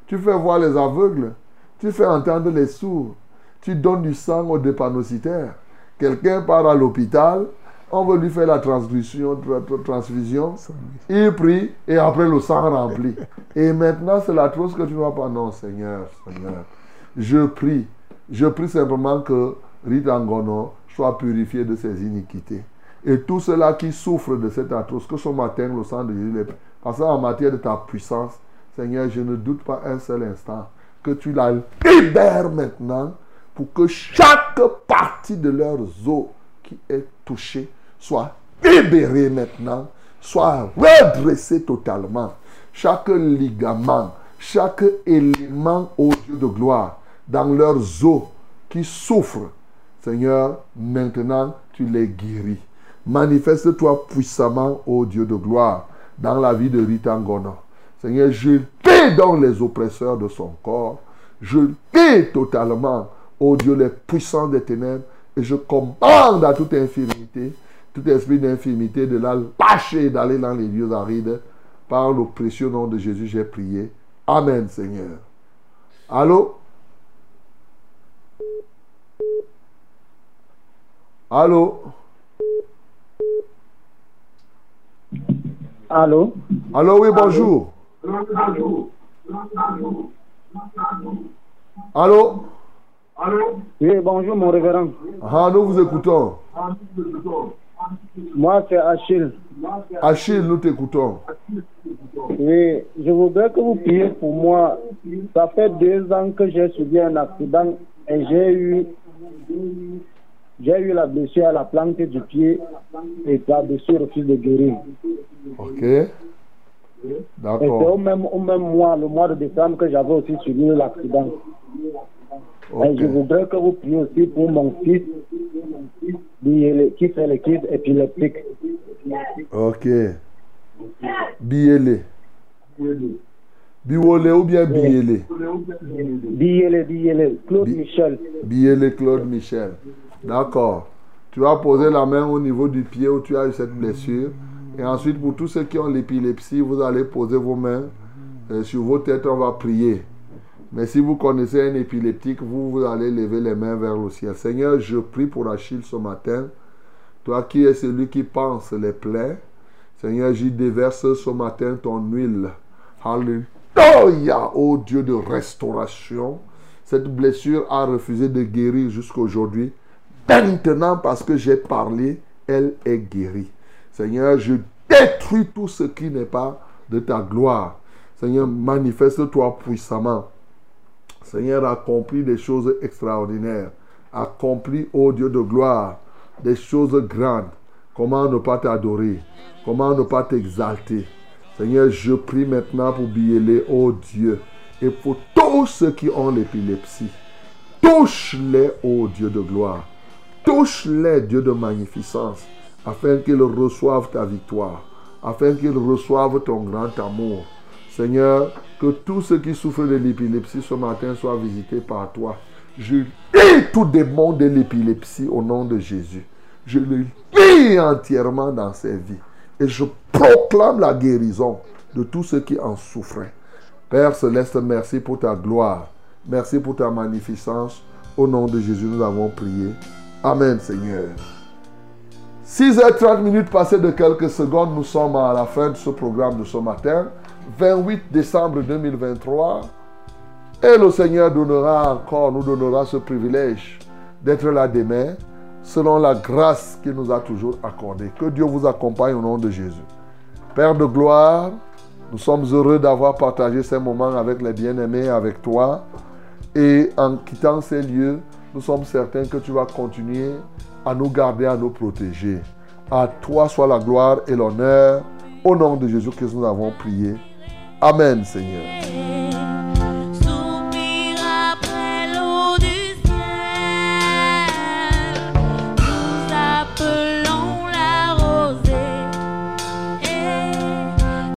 S1: Tu fais voir les aveugles. Tu fais entendre les sourds. Tu donnes du sang aux dépanocitaires. Quelqu'un part à l'hôpital, on veut lui faire la transfusion, transfusion. Il prie et après le sang rempli. Et maintenant, c'est l'atroce que tu ne vas pas. Non, Seigneur, Seigneur. Je prie. Je prie simplement que Ritangono soit purifié de ses iniquités. Et tous ceux-là qui souffrent de cette atroce, que ce matin, le sang de Jésus, parce qu'en matière de ta puissance, Seigneur, je ne doute pas un seul instant que tu la libères maintenant pour que chaque partie de leurs os qui est touchée soit libérée maintenant, soit redressée totalement. Chaque ligament, chaque élément au Dieu de gloire dans leurs os qui souffrent, Seigneur, maintenant tu les guéris. Manifeste-toi puissamment, ô Dieu de gloire, dans la vie de Ritangono. Seigneur, je paie dans les oppresseurs de son corps. Je paie totalement, ô Dieu, les puissants des ténèbres. Et je commande à toute infirmité, tout esprit d'infirmité de la lâcher et d'aller dans les lieux arides. Par le précieux nom de Jésus, j'ai prié. Amen, Seigneur. Allô? Allô?
S10: Allô?
S1: Allô, oui, bonjour. Allô?
S10: Oui, bonjour mon révérend.
S1: Ah, nous vous écoutons.
S10: Moi, c'est Achille.
S1: Achille, nous t'écoutons.
S10: Oui, je voudrais que vous priez pour moi. Ça fait deux ans que j'ai subi un accident et j'ai eu, j'ai eu la blessure à la plante du pied et la blessure refuse de guérir.
S1: Ok.
S10: Et c'est
S1: D'accord.
S10: au même, au même mois, le mois de décembre, que j'avais aussi subi l'accident. Et je voudrais que vous priez aussi pour mon fils qui fait les crises épileptiques.
S1: Ok. Biélé. Biolé ou bien Biélé?
S10: Biélé, Biélé, Claude Michel.
S1: Biélé Claude Michel. D'accord. Tu vas poser la main au niveau du pied où tu as eu cette blessure. Et ensuite, pour tous ceux qui ont l'épilepsie, vous allez poser vos mains euh, sur vos têtes, on va prier. Mais si vous connaissez un épileptique, vous, vous allez lever les mains vers le ciel. Seigneur, je prie pour Achille ce matin. Toi qui es celui qui pense les plaies. Seigneur, j'y déverse ce matin ton huile. Alléluia, ô Dieu de restauration. Cette blessure a refusé de guérir jusqu'aujourd'hui. Maintenant, parce que j'ai parlé, elle est guérie. Seigneur, je détruis tout ce qui n'est pas de ta gloire. Seigneur, manifeste-toi puissamment. Seigneur, accomplis des choses extraordinaires. Accomplis, ô Dieu de gloire, des choses grandes. Comment ne pas t'adorer? Comment ne pas t'exalter? Seigneur, je prie maintenant pour Biélé, ô Dieu, et pour tous ceux qui ont l'épilepsie. Touche-les, ô Dieu de gloire. Touche-les, Dieu de magnificence, afin qu'ils reçoivent ta victoire, afin qu'ils reçoivent ton grand amour. Seigneur, que tous ceux qui souffrent de l'épilepsie ce matin soient visités par toi. Je lis tout démon de l'épilepsie au nom de Jésus. Je le lis entièrement dans ses vies. Et je proclame la guérison de tous ceux qui en souffraient. Père céleste, merci pour ta gloire. Merci pour ta magnificence. Au nom de Jésus, nous avons prié. Amen, Seigneur. 6h30 minutes passées de quelques secondes, nous sommes à la fin de ce programme de ce matin, 28 décembre 2023. Et le Seigneur donnera encore, nous donnera ce privilège d'être là demain selon la grâce qu'il nous a toujours accordée. Que Dieu vous accompagne au nom de Jésus. Père de gloire, nous sommes heureux d'avoir partagé ces moments avec les bien-aimés, avec toi. Et en quittant ces lieux, nous sommes certains que tu vas continuer à nous garder, à nous protéger. À toi soit la gloire et l'honneur. Au nom de Jésus-Christ, nous avons prié. Amen, Seigneur.